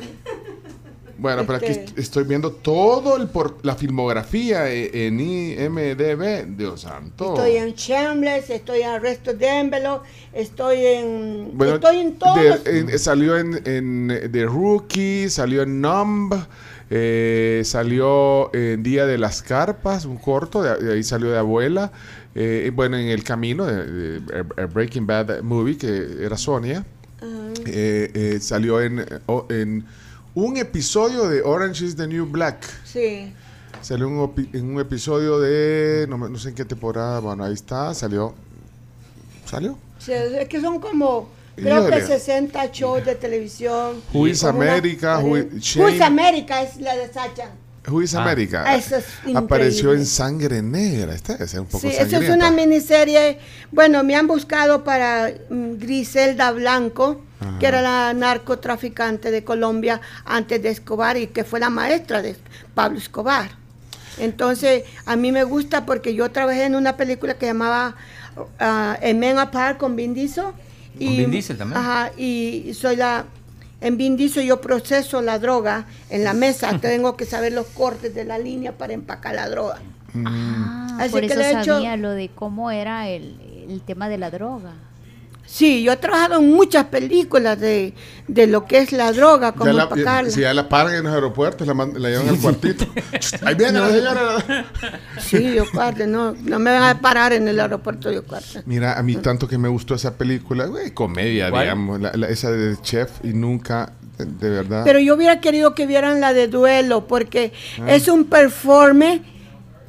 bueno, pero aquí Este- est- estoy viendo todo el por la filmografía e- en IMDB, Dios santo. Estoy en Shameless, estoy en Arresto Dembelo, estoy en. Bueno, estoy en los- en- salió en, en The Rookie, salió en Numb, eh, salió en Día de las Carpas, un corto, de, de ahí salió de Abuela. eh, bueno, en El Camino, de, Breaking Bad Movie, que era Sonia. eh, eh, salió en, en un episodio de Orange is the New Black. Sí. Salió un en un episodio de, no, no sé en qué temporada, bueno, ahí está, salió. ¿Salió? Sí, es que son como, creo que Híjole. 60 shows de televisión. Who is Como una- America? Who is- Who is Shane- America es la de Sacha. Who is Ah. America? Eso es Apareció en Sangre Negra. Esta debe ser un poco Sí, eso es una miniserie. Bueno, me han buscado para mm, Griselda Blanco, Ajá. que era la narcotraficante de Colombia antes de Escobar y que fue la maestra de Pablo Escobar. Entonces, a mí me gusta porque yo trabajé en una película que llamaba ah, A Men Apart con Vin Diesel. Con Vin Diesel también. Ajá, y soy la... En Vin Diesel yo proceso la droga en la mesa. [laughs] Tengo que saber los cortes de la línea para empacar la droga. Ah, Así por que eso le he hecho- sabía lo de cómo era el, el tema de la droga. Sí, yo he trabajado en muchas películas de, de lo que es la droga, cómo Ya la, empacarla. si ya la paran en los aeropuertos, la, la llevan al cuartito. [laughs] Ahí viene la señora. Sí, yo cuarto, no, no me van a parar en el aeropuerto de cuarto. Mira, a mí tanto que me gustó esa película, güey, comedia, ¿Cuál? digamos, la- la- esa de Chef y nunca, de, de verdad. Pero yo hubiera querido que vieran la de duelo, porque Ah. es un performe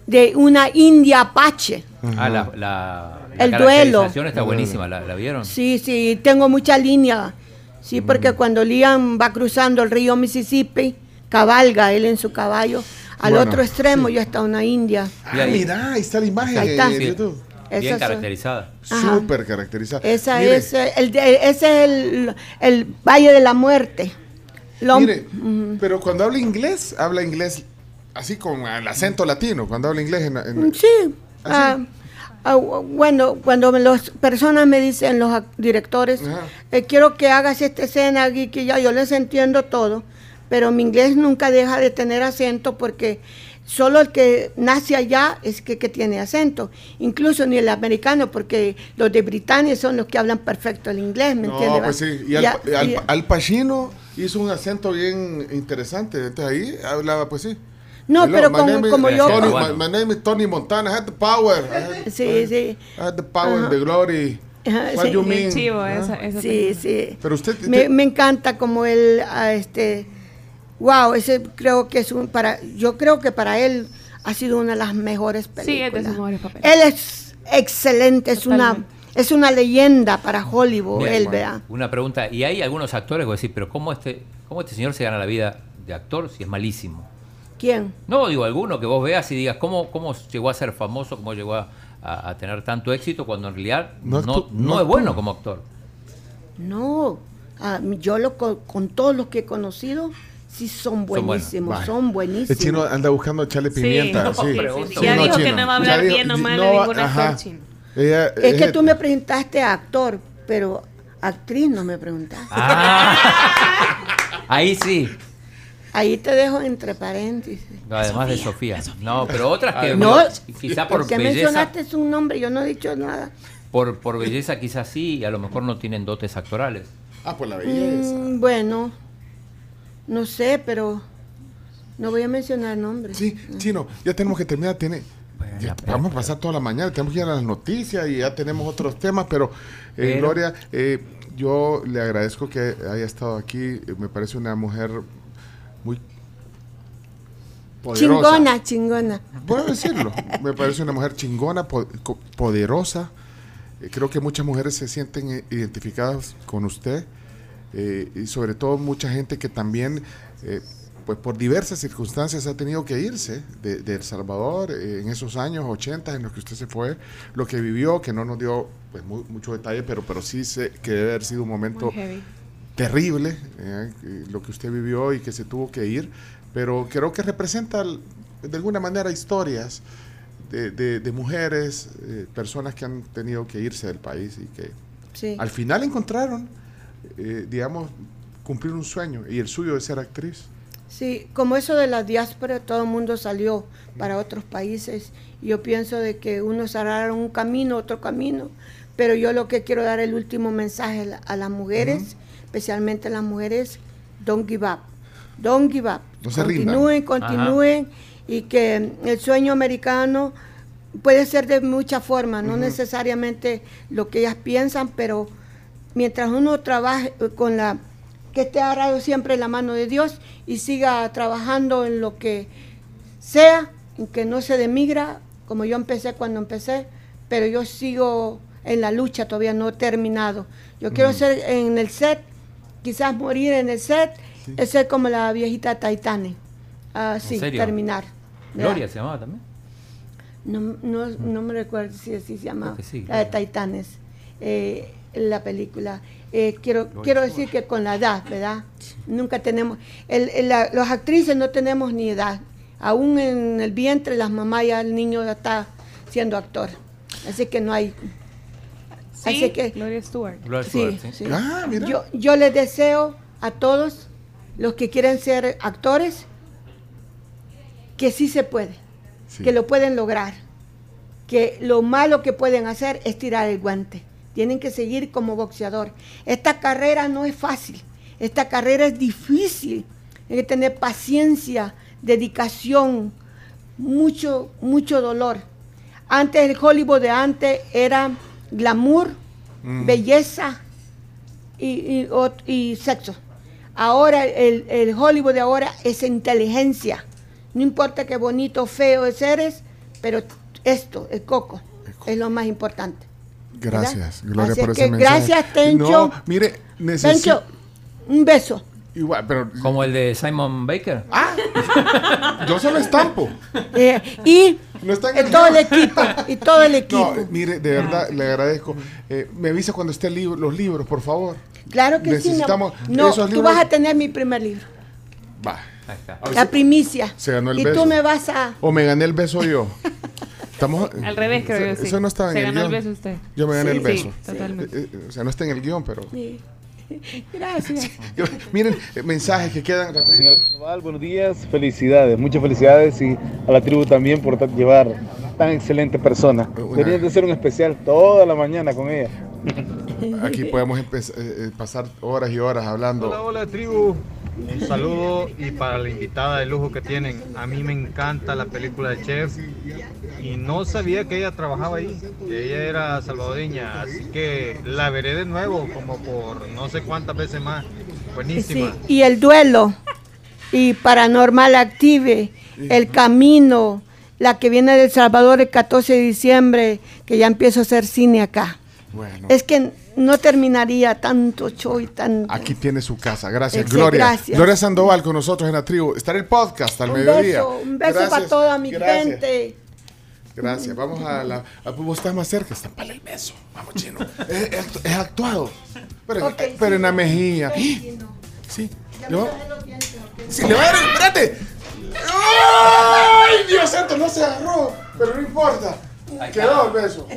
de una india apache. Ah, la, la, la El duelo. está buenísima, ¿la, la vieron? Sí, sí, tengo mucha línea. Sí, Mm. porque cuando Liam va cruzando el río Mississippi, cabalga él en su caballo. Al Bueno, otro extremo ya está una india. Ah, mira, ahí está la imagen Ahí está. Sí. YouTube. Bien caracterizada. Súper caracterizada. Esa Mire, es, el, de- ese es el, el Valle de la Muerte. Mire, pero cuando habla inglés, habla inglés así con el acento latino, cuando habla inglés en... en- Sí. ah, ah, bueno, cuando las personas me dicen, los directores, eh, quiero que hagas esta escena aquí, que ya yo les entiendo todo, pero mi inglés nunca deja de tener acento porque solo el que nace allá es que, que tiene acento, incluso ni el americano, porque los de Britania son los que hablan perfecto el inglés, ¿me entiendes? No, pues sí. Y Al, Ya- Al- y- Al Pacino hizo un acento bien interesante. Entonces ahí hablaba, pues sí. No, Hello, pero como, name is como yo... Tony, my, my name is Tony Montana. I had the power. I had, Sí, sí. I had the power, the glory. Ajá, What sí. you Bien mean? chivo Ah. esa, esa Sí, sí. Pero usted... Me, encanta como él, ah, este, wow, ese creo que es un, para, yo creo que para él ha sido una de las mejores películas. Sí, es de sus mejores papeles. Él es excelente, es una, es una leyenda para Hollywood, Bien, él, bueno, vea. Una pregunta, y hay algunos actores que voy a decir, pero ¿cómo este, ¿cómo este señor se gana la vida de actor si es malísimo? ¿Quién? No, digo, alguno que vos veas y digas, ¿cómo, cómo llegó a ser famoso, cómo llegó a, a- a tener tanto éxito cuando en realidad No no, no no es bueno como actor? No, ah, yo lo, co- con todos los que he conocido, sí son buenísimos, son buenísimos. El chino anda buscando echarle pimienta. Sí, Sí, sí, sí. Ya no, dijo que no va a hablar dijo- bien o mal no de ningún actor chino. Ella- Es que ella- tú me preguntaste a actor, pero actriz no me preguntaste. Ah, [laughs] ahí sí. Ahí te dejo entre paréntesis. No, además de Sofía. No, pero otras que No, quizá por porque belleza, mencionaste un nombre, yo no he dicho nada. por, por belleza quizás sí, y a lo mejor no tienen dotes actorales. Ah, por la belleza. Mm, bueno, no sé, pero no voy a mencionar nombres. Sí, chino, ya tenemos que terminar. Tiene, ya vamos a pasar toda la mañana, tenemos que ir a las noticias y ya tenemos otros temas, pero, eh, Pero- Gloria, eh, yo le agradezco que haya estado aquí. eh, Me parece una mujer muy poderosa. Chingona, chingona. Puedo decirlo. Me parece una mujer chingona, poderosa. Eh, creo que muchas mujeres se sienten eh, identificadas con usted. eh, y sobre todo mucha gente que también, eh, pues por diversas circunstancias ha tenido que irse de, de El Salvador eh, en esos años 80 en los que usted se fue, lo que vivió, que no nos dio pues mu- mucho detalle, pero, pero sí sé que debe haber sido un momento Muy heavy. Terrible eh, lo que usted vivió y que se tuvo que ir, pero creo que representa de alguna manera historias de, de- de mujeres, eh, personas que han tenido que irse del país y que Sí. al final encontraron, eh, digamos, cumplir un sueño y el suyo de ser actriz. Sí, como eso de la diáspora, todo el mundo salió para otros países. Yo pienso de que unos harán un camino, otro camino, pero yo lo que quiero dar el último mensaje a las mujeres, especialmente las mujeres, don't give up. Don't give up. No se rindan. continúen, continúen y que el sueño americano puede ser de muchas formas, no necesariamente lo que ellas piensan, pero mientras uno trabaje eh, con la que esté agarrado siempre en la mano de Dios y siga trabajando en lo que sea, en que no se demigra, como yo empecé cuando empecé, pero yo sigo en la lucha, todavía no he terminado. Yo quiero ser en el set, quizás morir en el set, es ser como la viejita Titanic. Así, serio? terminar. ¿verdad? Gloria se llamaba también. No, no, no me recuerdo si así se llama. Creo que sí, la de. Titanes, eh, la película. Eh, quiero Gloria quiero decir que con la edad, ¿verdad? Nunca tenemos. El, el- la- los actrices no tenemos ni edad. Aún en el vientre, las mamás ya el niño ya está siendo actor. Así que no hay. Sí, Así que. Gloria Stewart. Gloria Sí, Stewart, ¿sí? sí. Ah, mira. Yo, yo les deseo a todos los que quieren ser actores que sí se puede, Sí. que lo pueden lograr, que lo malo que pueden hacer es tirar el guante. Tienen que seguir como boxeador. Esta carrera no es fácil, esta carrera es difícil. Hay que tener paciencia, dedicación, mucho, mucho dolor. Antes el Hollywood de antes era glamour, belleza y, y sexo. Ahora el, el Hollywood de ahora es inteligencia. No importa qué bonito o feo eres, pero esto, el coco, es lo más importante. Gracias, ¿verdad? Gloria, Así por es ese que mensaje. gracias, Tencho. No, mire, necesito... Pencho, un beso. Igual, pero Como el de Simon Baker. yo se lo estampo. Eh, y No en eh, el todo el guion. equipo, y todo el equipo. No, mire, de verdad, le agradezco. Eh, me avisa cuando esté el libro, los libros, por favor. claro que sí. necesitamos No, esos tú libros. vas a tener mi primer libro, Va. Ahí está. La primicia. Se ganó el y beso. tú me vas a... O me gané el beso yo. Estamos, Al revés, creo eso, yo, sí. Eso no estaba en Se el ganó el guion. beso usted. Yo me gané Sí, el sí, beso. totalmente. Eh, eh, o sea, no está en el guion, pero... [laughs] Gracias. Miren, eh, mensajes que quedan. Señor Sandoval, buenos días, felicidades, muchas felicidades y a la tribu también por llevar tan excelente persona. Deberían de hacer un especial toda la mañana con ella. Aquí podemos empezar, eh, eh, pasar horas y horas hablando. Hola, hola tribu. Un saludo y para la invitada de lujo que tienen. A mí me encanta la película de Chef y no sabía que ella trabajaba ahí, que ella era salvadoreña, así que la veré de nuevo como por no sé cuántas veces más. Buenísima. Sí, y el duelo, y Paranormal Active, El Camino, la que viene de El Salvador el 14 de diciembre, que ya empiezo a hacer cine acá. Bueno, Es que no terminaría tanto show y tan... aquí tiene su casa. Gracias, Gloria. gracias. Gloria Sandoval con nosotros en la tribu. Está en el podcast al un mediodía. beso, un beso Gracias, para toda mi gracias. gente. Gracias. Vamos a la. a- vos estás más cerca. Está para el beso. Vamos, chino. [laughs] es, es es actuado. Pero, Ok, pero sí. en la mejilla. Sí. Sí, ¿No? Si le va a dar, espérate. ¡Ay, Dios santo! No se agarró, pero no importa. [laughs] Quedó el beso.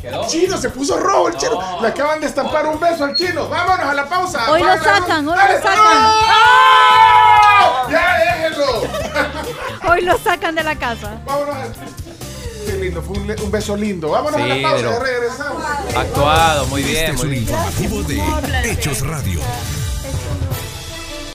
¿Quedó? Chino, se puso rojo el chino. Le acaban de estampar un beso al chino. Vámonos a la pausa. Hoy lo sacan, hoy lo sacan. ¡Ah! ¡Ya déjenlo! [laughs] Hoy lo sacan de la casa. Vámonos. a- Qué lindo, fue un, beso lindo. Vámonos a la pausa, pero- ya regresamos. Actuado, muy Este bien, es muy un bien. informativo de Hechos Radio.